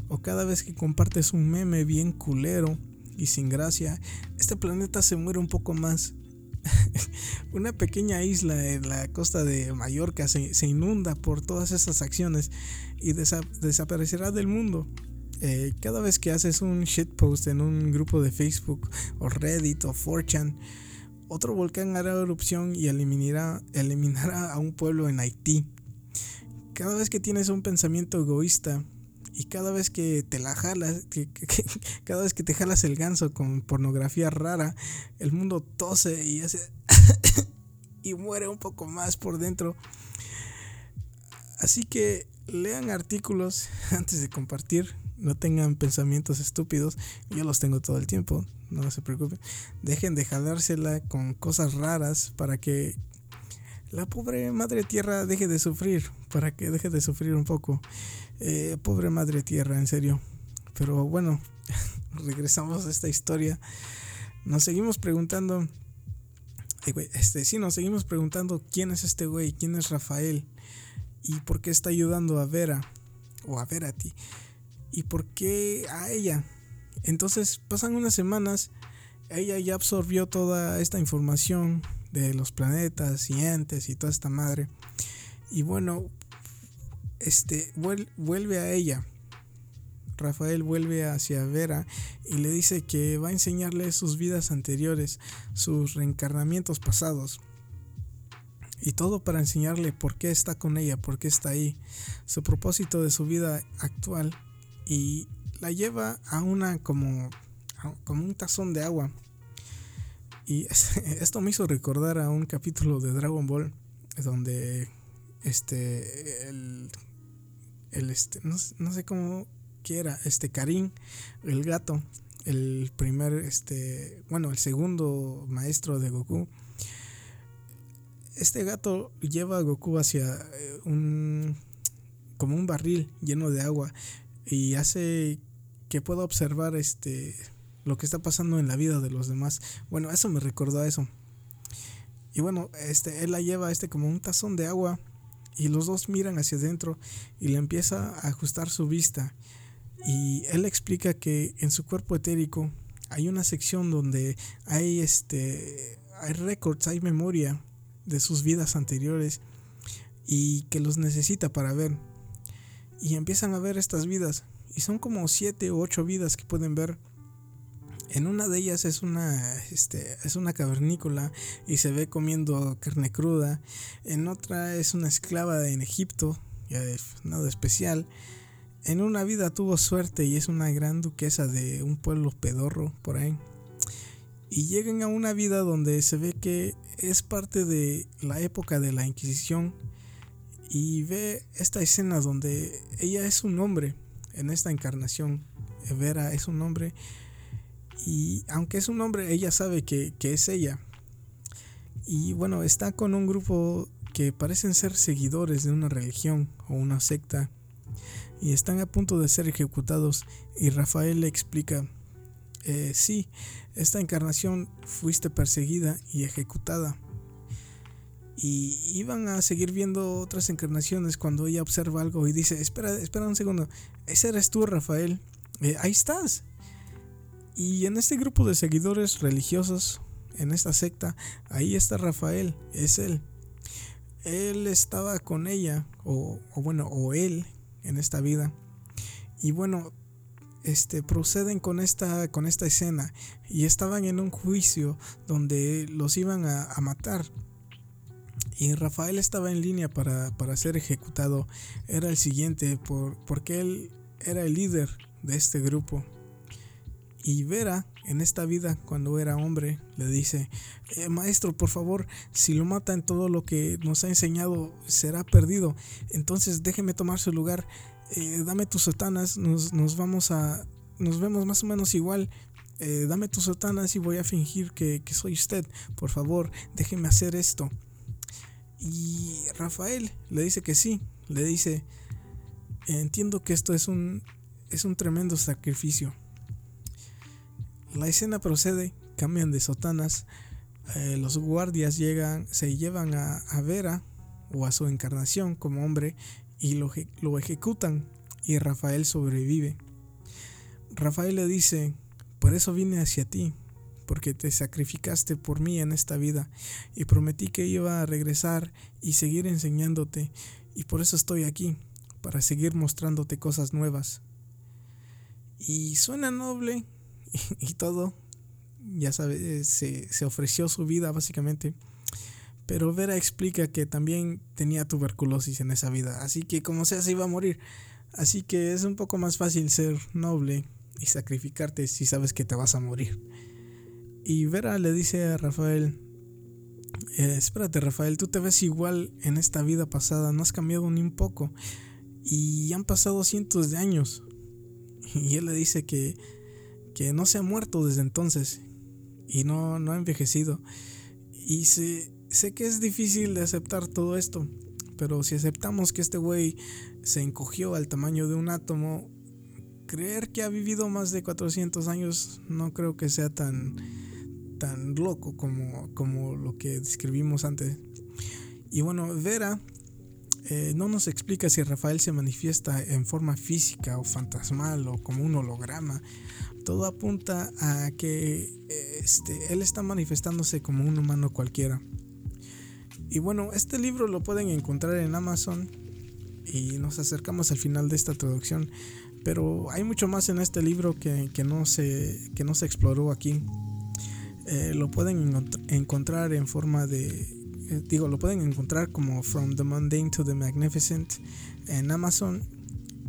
o cada vez que compartes un meme bien culero y sin gracia, este planeta se muere un poco más. una pequeña isla en la costa de Mallorca se, inunda por todas esas acciones y desaparecerá del mundo. Eh, cada vez que haces un shitpost en un grupo de Facebook o Reddit o 4chan, otro volcán hará erupción y eliminará, eliminará a un pueblo en Haití. Cada vez que tienes un pensamiento egoísta y cada vez que te la jalas, cada vez que te jalas el ganso con pornografía rara, el mundo tose y hace y muere un poco más por dentro. Así que lean artículos antes de compartir, no tengan pensamientos estúpidos, yo los tengo todo el tiempo, no se preocupen. Dejen de jalársela con cosas raras para que la pobre madre tierra deje de sufrir, para que deje de sufrir un poco. Eh, pobre madre tierra, en serio. Pero bueno, regresamos a esta historia. Nos seguimos preguntando. este, sí, nos seguimos preguntando quién es este güey, quién es Rafael y por qué está ayudando a Vera o a Verati y por qué a ella. Entonces pasan unas semanas, ella ya absorbió toda esta información de los planetas y entes y toda esta madre. Y bueno, este vuelve a ella. Rafael vuelve hacia Vera y le dice que va a enseñarle sus vidas anteriores, sus reencarnamientos pasados. Y todo para enseñarle por qué está con ella, por qué está ahí, su propósito de su vida actual. Y la lleva a una como, como un tazón de agua. Y esto me hizo recordar a un capítulo de Dragon Ball donde este el, el este no, sé cómo quiera este Karin el gato el primer este bueno el segundo maestro de Goku. Este gato lleva a Goku hacia eh, un como un barril lleno de agua y hace que pueda observar este lo que está pasando en la vida de los demás. Bueno, eso me recordó eso. Y bueno, este, él la lleva este como un tazón de agua y los dos miran hacia adentro y le empieza a ajustar su vista. Y él explica que en su cuerpo etérico hay una sección donde hay este hay récords, hay memoria de sus vidas anteriores y que los necesita para ver. Y empiezan a ver estas vidas y son como siete u ocho vidas que pueden ver en una de ellas es una, este, es una cavernícola y se ve comiendo carne cruda. En otra es una esclava en Egipto, nada especial. En una vida tuvo suerte y es una gran duquesa de un pueblo pedorro por ahí. Y llegan a una vida donde se ve que es parte de la época de la Inquisición. Y ve esta escena donde ella es un hombre en esta encarnación. Vera es un hombre y aunque es un hombre, ella sabe que, es ella. Y bueno, está con un grupo que parecen ser seguidores de una religión o una secta. Y están a punto de ser ejecutados. Y Rafael le explica, eh, sí, esta encarnación fuiste perseguida y ejecutada. Y iban a seguir viendo otras encarnaciones cuando ella observa algo y dice, espera, espera un segundo, ese eres tú, Rafael. Eh, ahí estás. Y en este grupo de seguidores religiosos, en esta secta, ahí está Rafael, es él. Él estaba con ella, o, bueno, o él en esta vida. Y bueno, este, proceden con esta, con esta escena y estaban en un juicio donde los iban a, matar. Y Rafael estaba en línea para, para ser ejecutado. Era el siguiente por, porque él era el líder de este grupo. Y Vera, en esta vida, cuando era hombre, le dice, eh, maestro, por favor, si lo mata en todo lo que nos ha enseñado, será perdido. Entonces déjeme tomar su lugar, eh, dame tus sotanas, nos, nos, vamos a... Nos vemos más o menos igual. Eh, dame tus sotanas y voy a fingir que, que soy usted. Por favor, déjeme hacer esto. Y Rafael le dice que sí, le dice, entiendo que esto es un, es un tremendo sacrificio. La escena procede, cambian de sotanas, eh, los guardias llegan, se llevan a, a, Vera o a su encarnación como hombre y lo, lo ejecutan y Rafael sobrevive. Rafael le dice, por eso vine hacia ti, porque te sacrificaste por mí en esta vida y prometí que iba a regresar y seguir enseñándote y por eso estoy aquí, para seguir mostrándote cosas nuevas. Y suena noble y, todo, ya sabes, se, se ofreció su vida básicamente. Pero Vera explica que también tenía tuberculosis en esa vida, así que como sea se iba a morir. Así que es un poco más fácil ser noble y sacrificarte si sabes que te vas a morir. Y Vera le dice a Rafael, eh, espérate Rafael, tú te ves igual en esta vida pasada, no has cambiado ni un poco. Y han pasado cientos de años. Y él le dice que, que no se ha muerto desde entonces y no, no ha envejecido. Y sé, sé que es difícil de aceptar todo esto, pero si aceptamos que este güey se encogió al tamaño de un átomo, creer que ha vivido más de 400 años no creo que sea tan, tan loco como, como lo que describimos antes. Y bueno, Vera eh, no nos explica si Rafael se manifiesta en forma física o fantasmal o como un holograma. Todo apunta a que este, él está manifestándose como un humano cualquiera. Y bueno, este libro lo pueden encontrar en Amazon y nos acercamos al final de esta traducción. Pero hay mucho más en este libro que, no, se, que no se exploró aquí. Eh, lo pueden encontrar en forma de... Eh, digo, lo pueden encontrar como From the Mundane to the Magnificent en Amazon.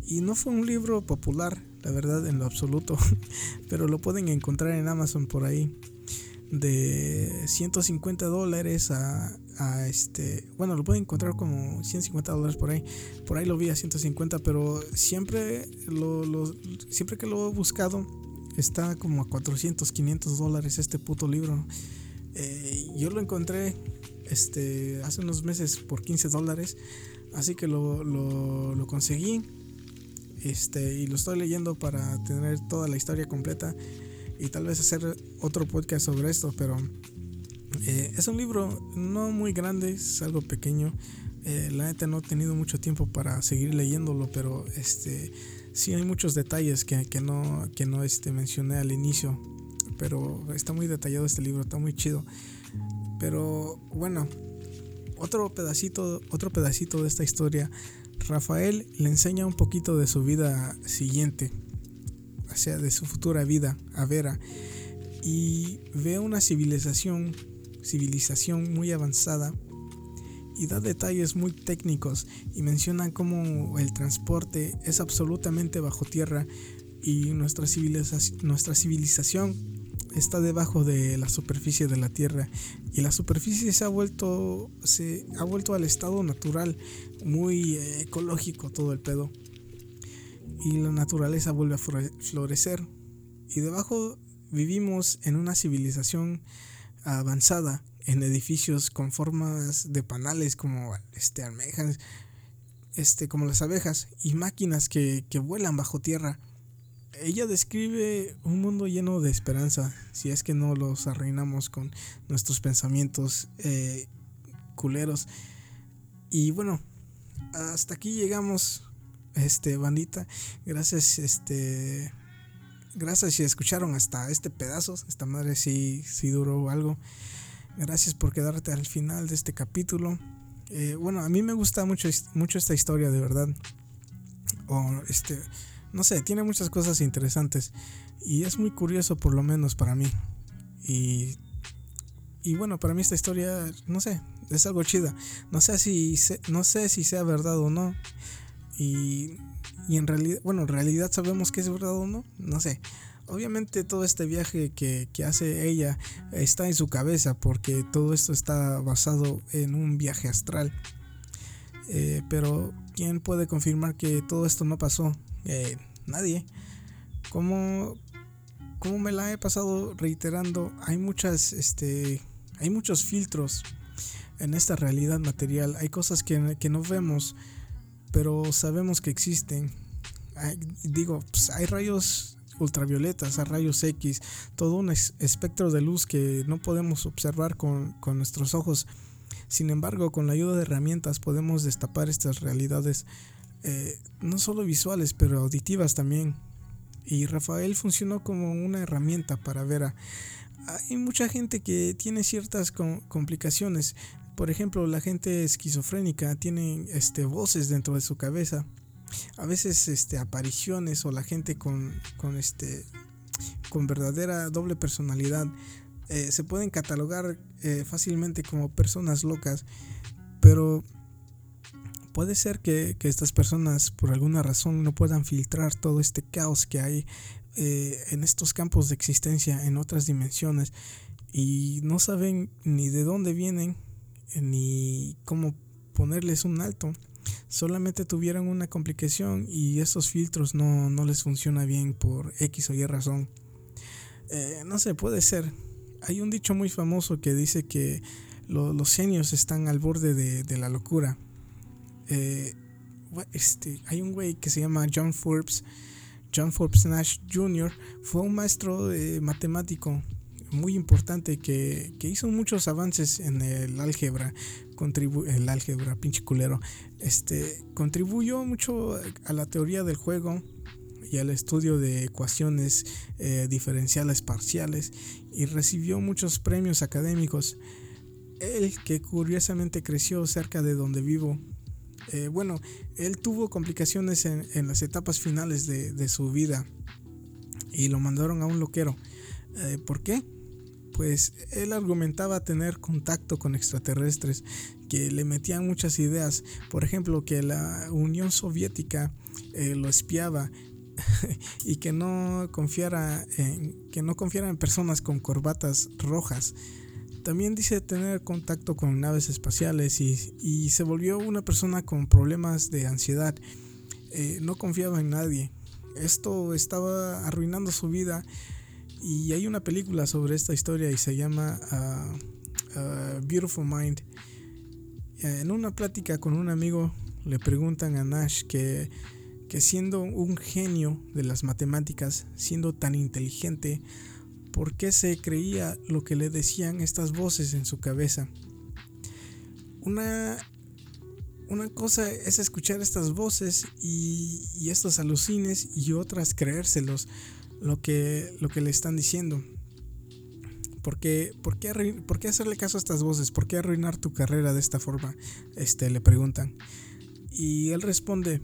Y no fue un libro popular, la verdad, en lo absoluto. Pero lo pueden encontrar en Amazon por ahí. De 150 dólares a a este, bueno, lo pueden encontrar como 150 dólares por ahí. Por ahí lo vi a 150, pero siempre, lo, siempre que lo he buscado está como a 400, 500 dólares este puto libro. Eh, yo lo encontré este, hace unos meses por 15 dólares, así que lo, lo, conseguí este, y lo estoy leyendo para tener toda la historia completa y tal vez hacer otro podcast sobre esto, pero eh, es un libro no muy grande, es algo pequeño. Eh, la neta no he tenido mucho tiempo para seguir leyéndolo, pero este sí hay muchos detalles que, que no, que no este, mencioné al inicio. Pero está muy detallado este libro, está muy chido. Pero bueno, otro pedacito, otro pedacito de esta historia. Rafael le enseña un poquito de su vida siguiente, o sea, de su futura vida a Vera, y ve una civilización civilización muy avanzada y da detalles muy técnicos y menciona cómo el transporte es absolutamente bajo tierra y nuestra civilización, nuestra civilización está debajo de la superficie de la tierra. Y la superficie se ha vuelto se ha vuelto al estado natural muy eh, ecológico todo el pedo. Y la naturaleza vuelve a florecer. Y debajo vivimos en una civilización avanzada en edificios con formas de panales como este, almejas, este, como las abejas y máquinas que, que vuelan bajo tierra. Ella describe un mundo lleno de esperanza, si es que no los arruinamos con nuestros pensamientos eh, culeros. Y bueno, hasta aquí llegamos, este bandita. Gracias, este Gracias si escucharon hasta este pedazo. Esta madre sí, sí duró algo. Gracias por quedarte al final de este capítulo. Eh, bueno, a mí me gusta mucho, mucho esta historia, de verdad. O este, no sé, tiene muchas cosas interesantes. Y es muy curioso, por lo menos para mí. Y, y bueno, para mí esta historia, no sé, es algo chida. No sé si, no sé si sea verdad o no. Y y en realidad, bueno, en realidad sabemos que es verdad o no, no sé. Obviamente todo este viaje que, hace ella está en su cabeza porque todo esto está basado en un viaje astral. Eh, pero ¿quién puede confirmar que todo esto no pasó? Eh, nadie. Como, como me la he pasado reiterando, hay muchas, este, hay muchos filtros en esta realidad material. Hay cosas que, que no vemos, pero sabemos que existen. digo, pues, hay rayos ultravioletas, a rayos X, todo un espectro de luz que no podemos observar con, con nuestros ojos. Sin embargo, con la ayuda de herramientas podemos destapar estas realidades, eh, no solo visuales, pero auditivas también. Y Rafael funcionó como una herramienta para ver a... Hay mucha gente que tiene ciertas complicaciones. Por ejemplo, la gente esquizofrénica tiene este, voces dentro de su cabeza a veces este, apariciones o la gente con, con, este, con verdadera doble personalidad eh, se pueden catalogar eh, fácilmente como personas locas, pero puede ser que, estas personas por alguna razón no puedan filtrar todo este caos que hay eh, en estos campos de existencia en otras dimensiones y no saben ni de dónde vienen ni cómo ponerles un alto solamente tuvieron una complicación y esos filtros no, les funciona bien por X o Y razón. Eh, no sé, puede ser. Hay un dicho muy famoso que dice que los genios están al borde de, la locura. Eh, este, hay un güey que se llama John Forbes. John Forbes Nash Jr. fue un maestro de matemático muy importante que, que, hizo muchos avances en el álgebra, el álgebra, pinche culero, este, contribuyó mucho a la teoría del juego y al estudio de ecuaciones eh, diferenciales parciales y recibió muchos premios académicos. Él, que curiosamente creció cerca de donde vivo, eh, bueno, él tuvo complicaciones en, las etapas finales de, su vida y lo mandaron a un loquero. Eh, ¿Por qué? Pues él argumentaba tener contacto con extraterrestres que le metían muchas ideas, por ejemplo que la Unión Soviética eh, lo espiaba y que no confiara en que no confiara en personas con corbatas rojas. También dice tener contacto con naves espaciales y, se volvió una persona con problemas de ansiedad. Eh, no confiaba en nadie. Esto estaba arruinando su vida y hay una película sobre esta historia y se llama uh, uh, Beautiful Mind. En una plática con un amigo le preguntan a Nash que, que siendo un genio de las matemáticas, siendo tan inteligente, ¿por qué se creía lo que le decían estas voces en su cabeza? Una, una cosa es escuchar estas voces y, y estos alucines y otras creérselos lo que, lo que le están diciendo. ¿Por qué, por, qué, hacerle caso a estas voces? ¿Por qué arruinar tu carrera de esta forma? Este, le preguntan. Y él responde,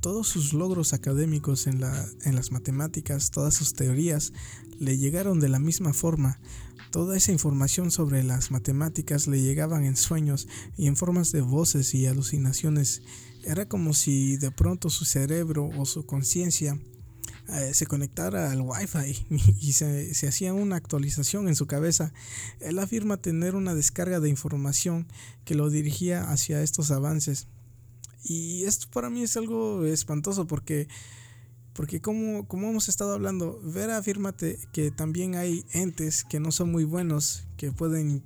todos sus logros académicos en, la, en las matemáticas, todas sus teorías, le llegaron de la misma forma. Toda esa información sobre las matemáticas le llegaban en sueños y en formas de voces y alucinaciones. Era como si de pronto su cerebro o su conciencia eh, se conectara al wifi y, se, se, hacía una actualización en su cabeza. Él afirma tener una descarga de información que lo dirigía hacia estos avances. Y esto para mí es algo espantoso porque, porque como, como hemos estado hablando, Vera afirma que también hay entes que no son muy buenos, que pueden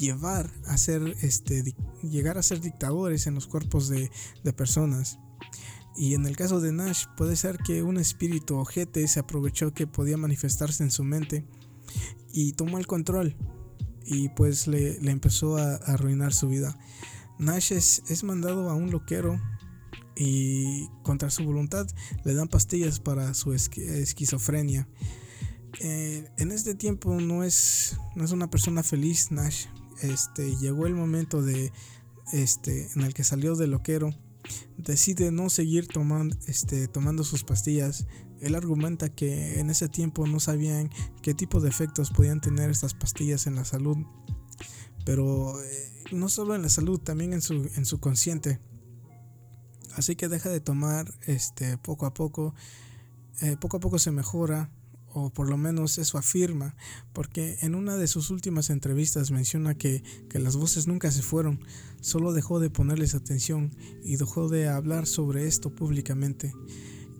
llevar a ser, este, llegar a ser dictadores en los cuerpos de, de personas. Y en el caso de Nash, puede ser que un espíritu ojete se aprovechó que podía manifestarse en su mente y tomó el control y pues le, empezó a, arruinar su vida. Nash es, mandado a un loquero y contra su voluntad le dan pastillas para su esquizofrenia. Eh, en este tiempo no es, no es una persona feliz Nash. Este, llegó el momento de, este, en el que salió del loquero decide no seguir tomando, este, tomando sus pastillas. Él argumenta que en ese tiempo no sabían qué tipo de efectos podían tener estas pastillas en la salud. Pero eh, no solo en la salud, también en su, en su consciente. Así que deja de tomar este, poco a poco. Eh, poco a poco se mejora o por lo menos eso afirma, porque en una de sus últimas entrevistas menciona que, las voces nunca se fueron, solo dejó de ponerles atención y dejó de hablar sobre esto públicamente.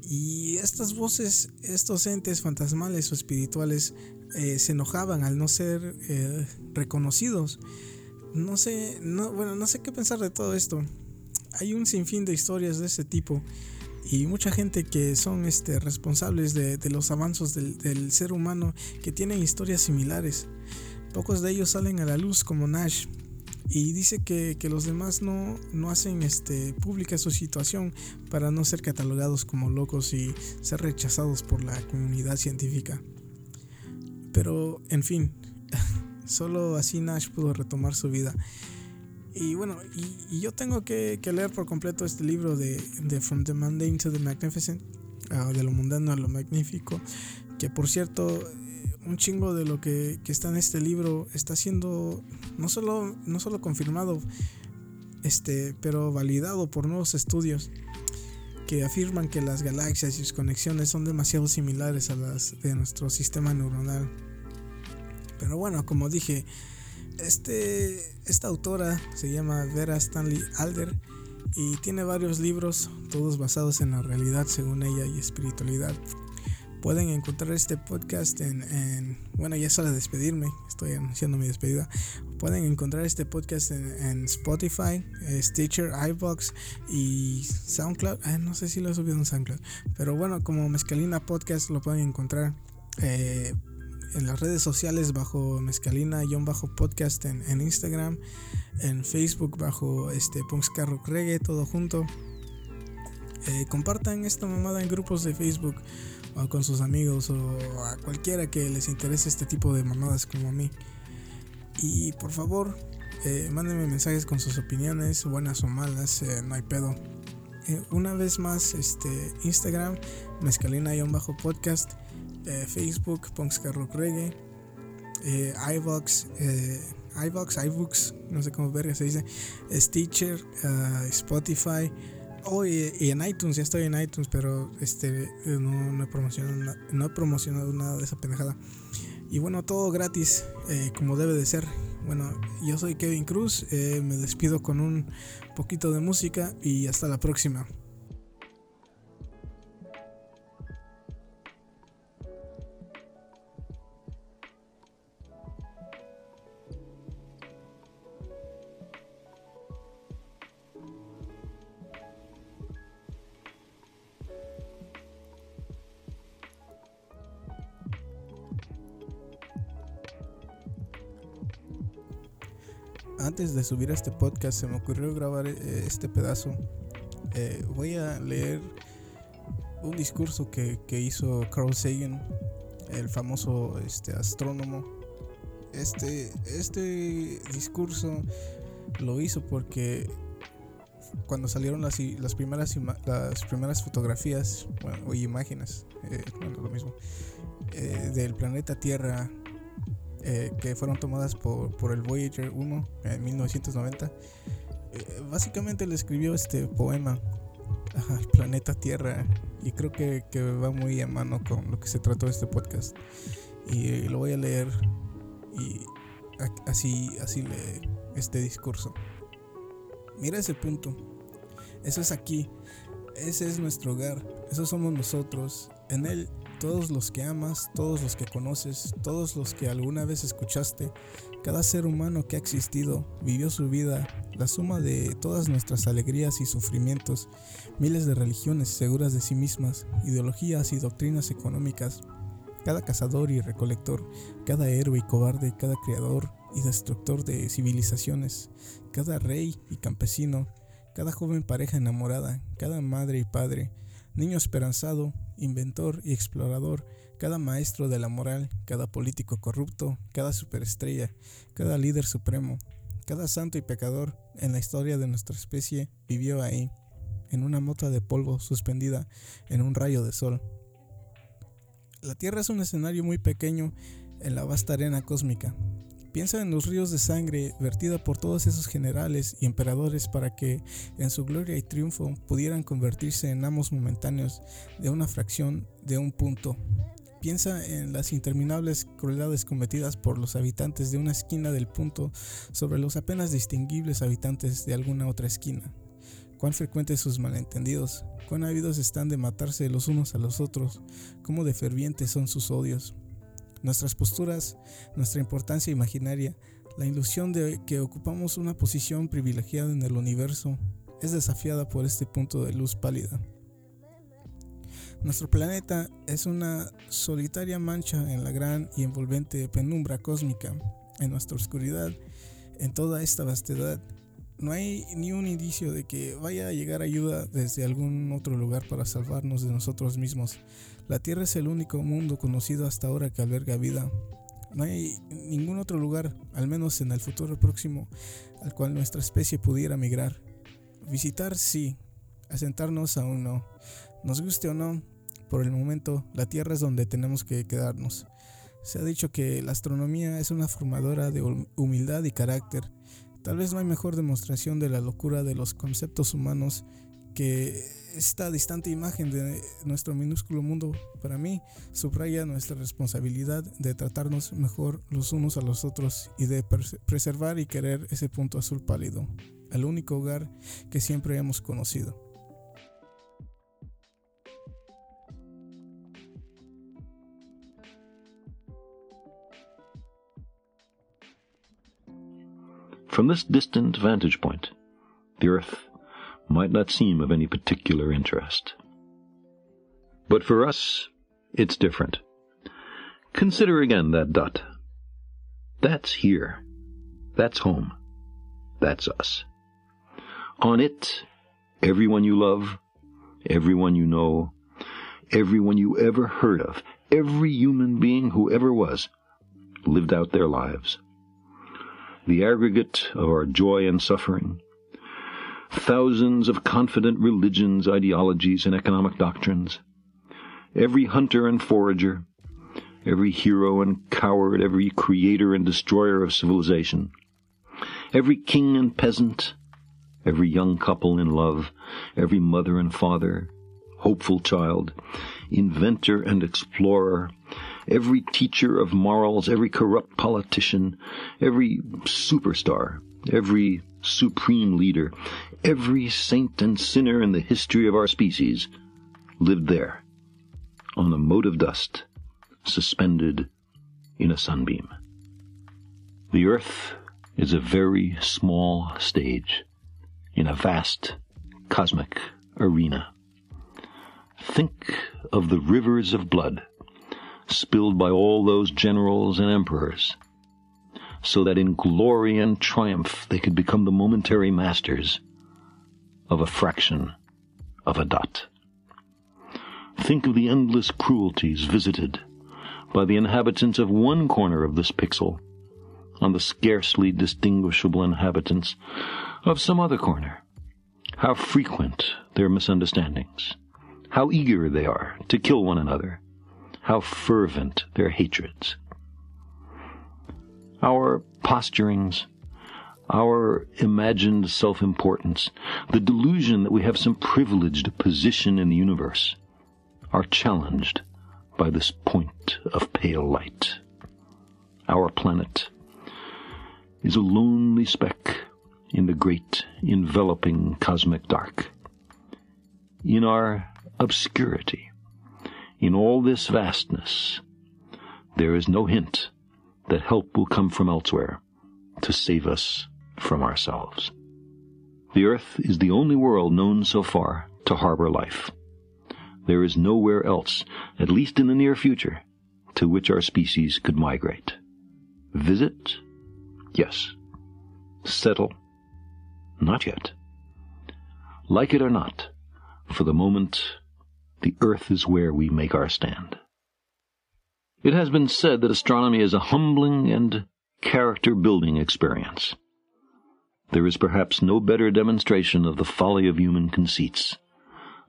Y estas voces, estos entes fantasmales o espirituales, eh, se enojaban al no ser eh, reconocidos. no sé, no, bueno, no sé qué pensar de todo esto. Hay un sinfín de historias de ese tipo y mucha gente que son este, responsables de, los avances del, ser humano que tienen historias similares. Pocos de ellos salen a la luz como Nash y dice que, los demás no, no, hacen este, pública su situación para no ser catalogados como locos y ser rechazados por la comunidad científica. Pero, en fin, solo así Nash pudo retomar su vida. Y bueno, y, yo tengo que, leer por completo este libro de, From the Mundane to the Magnificent, ah, de lo mundano a lo magnífico, que por cierto, un chingo de lo que, está en este libro está siendo no solo, no solo confirmado, este, pero validado por nuevos estudios que afirman que las galaxias y sus conexiones son demasiado similares a las de nuestro sistema neuronal. Pero bueno, como dije, este, esta autora se llama Vera Stanley Alder y tiene varios libros, todos basados en la realidad según ella y espiritualidad. Pueden encontrar este podcast en, bueno, ya es hora de despedirme, estoy anunciando mi despedida. Pueden encontrar este podcast en, Spotify, eh, Stitcher, iBox y SoundCloud. no sé si lo he subido en SoundCloud, pero bueno, como Mezcalina Podcast lo pueden encontrar. Eh, en las redes sociales bajo mezcalina-podcast en, en, Instagram, en Facebook bajo este Punkscarro Reggae, todo junto. Eh, compartan esta mamada en grupos de Facebook o con sus amigos o a cualquiera que les interese este tipo de mamadas como a mí. Y por favor, eh, mándenme mensajes con sus opiniones, buenas o malas, eh, no hay pedo. una vez más, este Instagram, mezcalina-podcast eh, Facebook, Punks Rock Reggae, eh, iVox, eh, iVox, no sé cómo verga se dice, Stitcher, uh, Spotify, oh, y, en iTunes, ya estoy en iTunes, pero este no, no, he promocionado, no he promocionado nada de esa pendejada. Y bueno, todo gratis, eh, como debe de ser. Bueno, yo soy Kevin Cruz, me despido con un poquito de música y hasta la próxima. Antes de subir este podcast se me ocurrió grabar eh, este pedazo. Eh, voy a leer un discurso que, hizo Carl Sagan, el famoso este, astrónomo. Este, este discurso lo hizo porque cuando salieron las, las, primeras, las primeras fotografías o imágenes, eh, lo mismo, del planeta Tierra eh, que fueron tomadas por, por, el Voyager 1 en 1990. Eh, básicamente le escribió este poema al planeta Tierra y creo que, que, va muy a mano con lo que se trató de este podcast. Y eh, lo voy a leer y así, así lee este discurso. Mira ese punto. Eso es aquí. Ese es nuestro hogar. Eso somos nosotros. En él todos los que amas, todos los que conoces, todos los que alguna vez escuchaste, cada ser humano que ha existido vivió su vida, la suma de todas nuestras alegrías y sufrimientos, miles de religiones seguras de sí mismas, ideologías y doctrinas económicas, cada cazador y recolector, cada héroe y cobarde, cada creador y destructor de civilizaciones, cada rey y campesino, cada joven pareja enamorada, cada madre y padre, niño esperanzado, inventor y explorador, cada maestro de la moral, cada político corrupto, cada superestrella, cada líder supremo, cada santo y pecador en la historia de nuestra especie vivió ahí, en una mota de polvo suspendida en un rayo de sol. La Tierra es un escenario muy pequeño en la vasta arena cósmica, Piensa en los ríos de sangre vertida por todos esos generales y emperadores para que, en su gloria y triunfo, pudieran convertirse en amos momentáneos de una fracción de un punto. Piensa en las interminables crueldades cometidas por los habitantes de una esquina del punto sobre los apenas distinguibles habitantes de alguna otra esquina. Cuán frecuentes sus malentendidos, cuán ávidos están de matarse los unos a los otros, cómo de fervientes son sus odios. Nuestras posturas, nuestra importancia imaginaria, La ilusión de que ocupamos una posición privilegiada en el universo es desafiada por este punto de luz pálida. Nuestro planeta es una solitaria mancha en la gran y envolvente penumbra cósmica, en nuestra oscuridad, en toda esta vastedad. No hay ni un indicio de que vaya a llegar ayuda desde algún otro lugar para salvarnos de nosotros mismos. La Tierra es el único mundo conocido hasta ahora que alberga vida. No hay ningún otro lugar, al menos en el futuro próximo, al cual nuestra especie pudiera migrar. Visitar sí, asentarnos aún no. Nos guste o no, por el momento la Tierra es donde tenemos que quedarnos. Se ha dicho que la astronomía es una formadora de humildad y carácter. Tal vez no hay mejor demostración de la locura de los conceptos humanos que esta distante imagen de nuestro minúsculo mundo para mí subraya nuestra responsabilidad de tratarnos mejor los unos a los otros y de preservar y querer ese punto azul pálido, el único hogar que siempre hemos conocido. From this distant vantage point, the Earth might not seem of any particular interest. But for us, it's different. Consider again that dot. That's here. That's home. That's us. On it, everyone you love, everyone you know, everyone you ever heard of, every human being who ever was, lived out their lives. The aggregate of our joy and suffering, thousands of confident religions, ideologies, and economic doctrines, every hunter and forager, every hero and coward, every creator and destroyer of civilization, every king and peasant, every young couple in love, every mother and father, hopeful child, inventor and explorer, every teacher of morals, every corrupt politician, every superstar, every supreme leader, every saint and sinner in the history of our species lived there, on a mote of dust, suspended in a sunbeam. The earth is a very small stage in a vast cosmic arena. Think of the rivers of blood spilled by all those generals and emperors so that in glory and triumph they could become the momentary masters of a fraction of a dot. Think of the endless cruelties visited by the inhabitants of one corner of this pixel on the scarcely distinguishable inhabitants of some other corner. How frequent their misunderstandings. How eager they are to kill one another. How fervent their hatreds our posturings, our imagined self importance, the delusion that we have some privileged position in the universe, are challenged by this point of pale light. Our planet is a lonely speck in the great enveloping cosmic dark. In our obscurity, in all this vastness, there is no hint that help will come from elsewhere to save us from ourselves. The earth is the only world known so far to harbor life. There is nowhere else, at least in the near future, to which our species could migrate. Visit? Yes. Settle? Not yet. Like it or not, for the moment, the earth is where we make our stand. It has been said that astronomy is a humbling and character building experience. There is perhaps no better demonstration of the folly of human conceits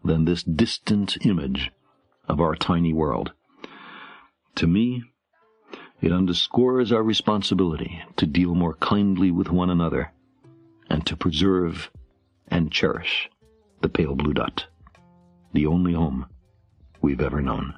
than this distant image of our tiny world. To me, it underscores our responsibility to deal more kindly with one another and to preserve and cherish the pale blue dot, the only home we've ever known.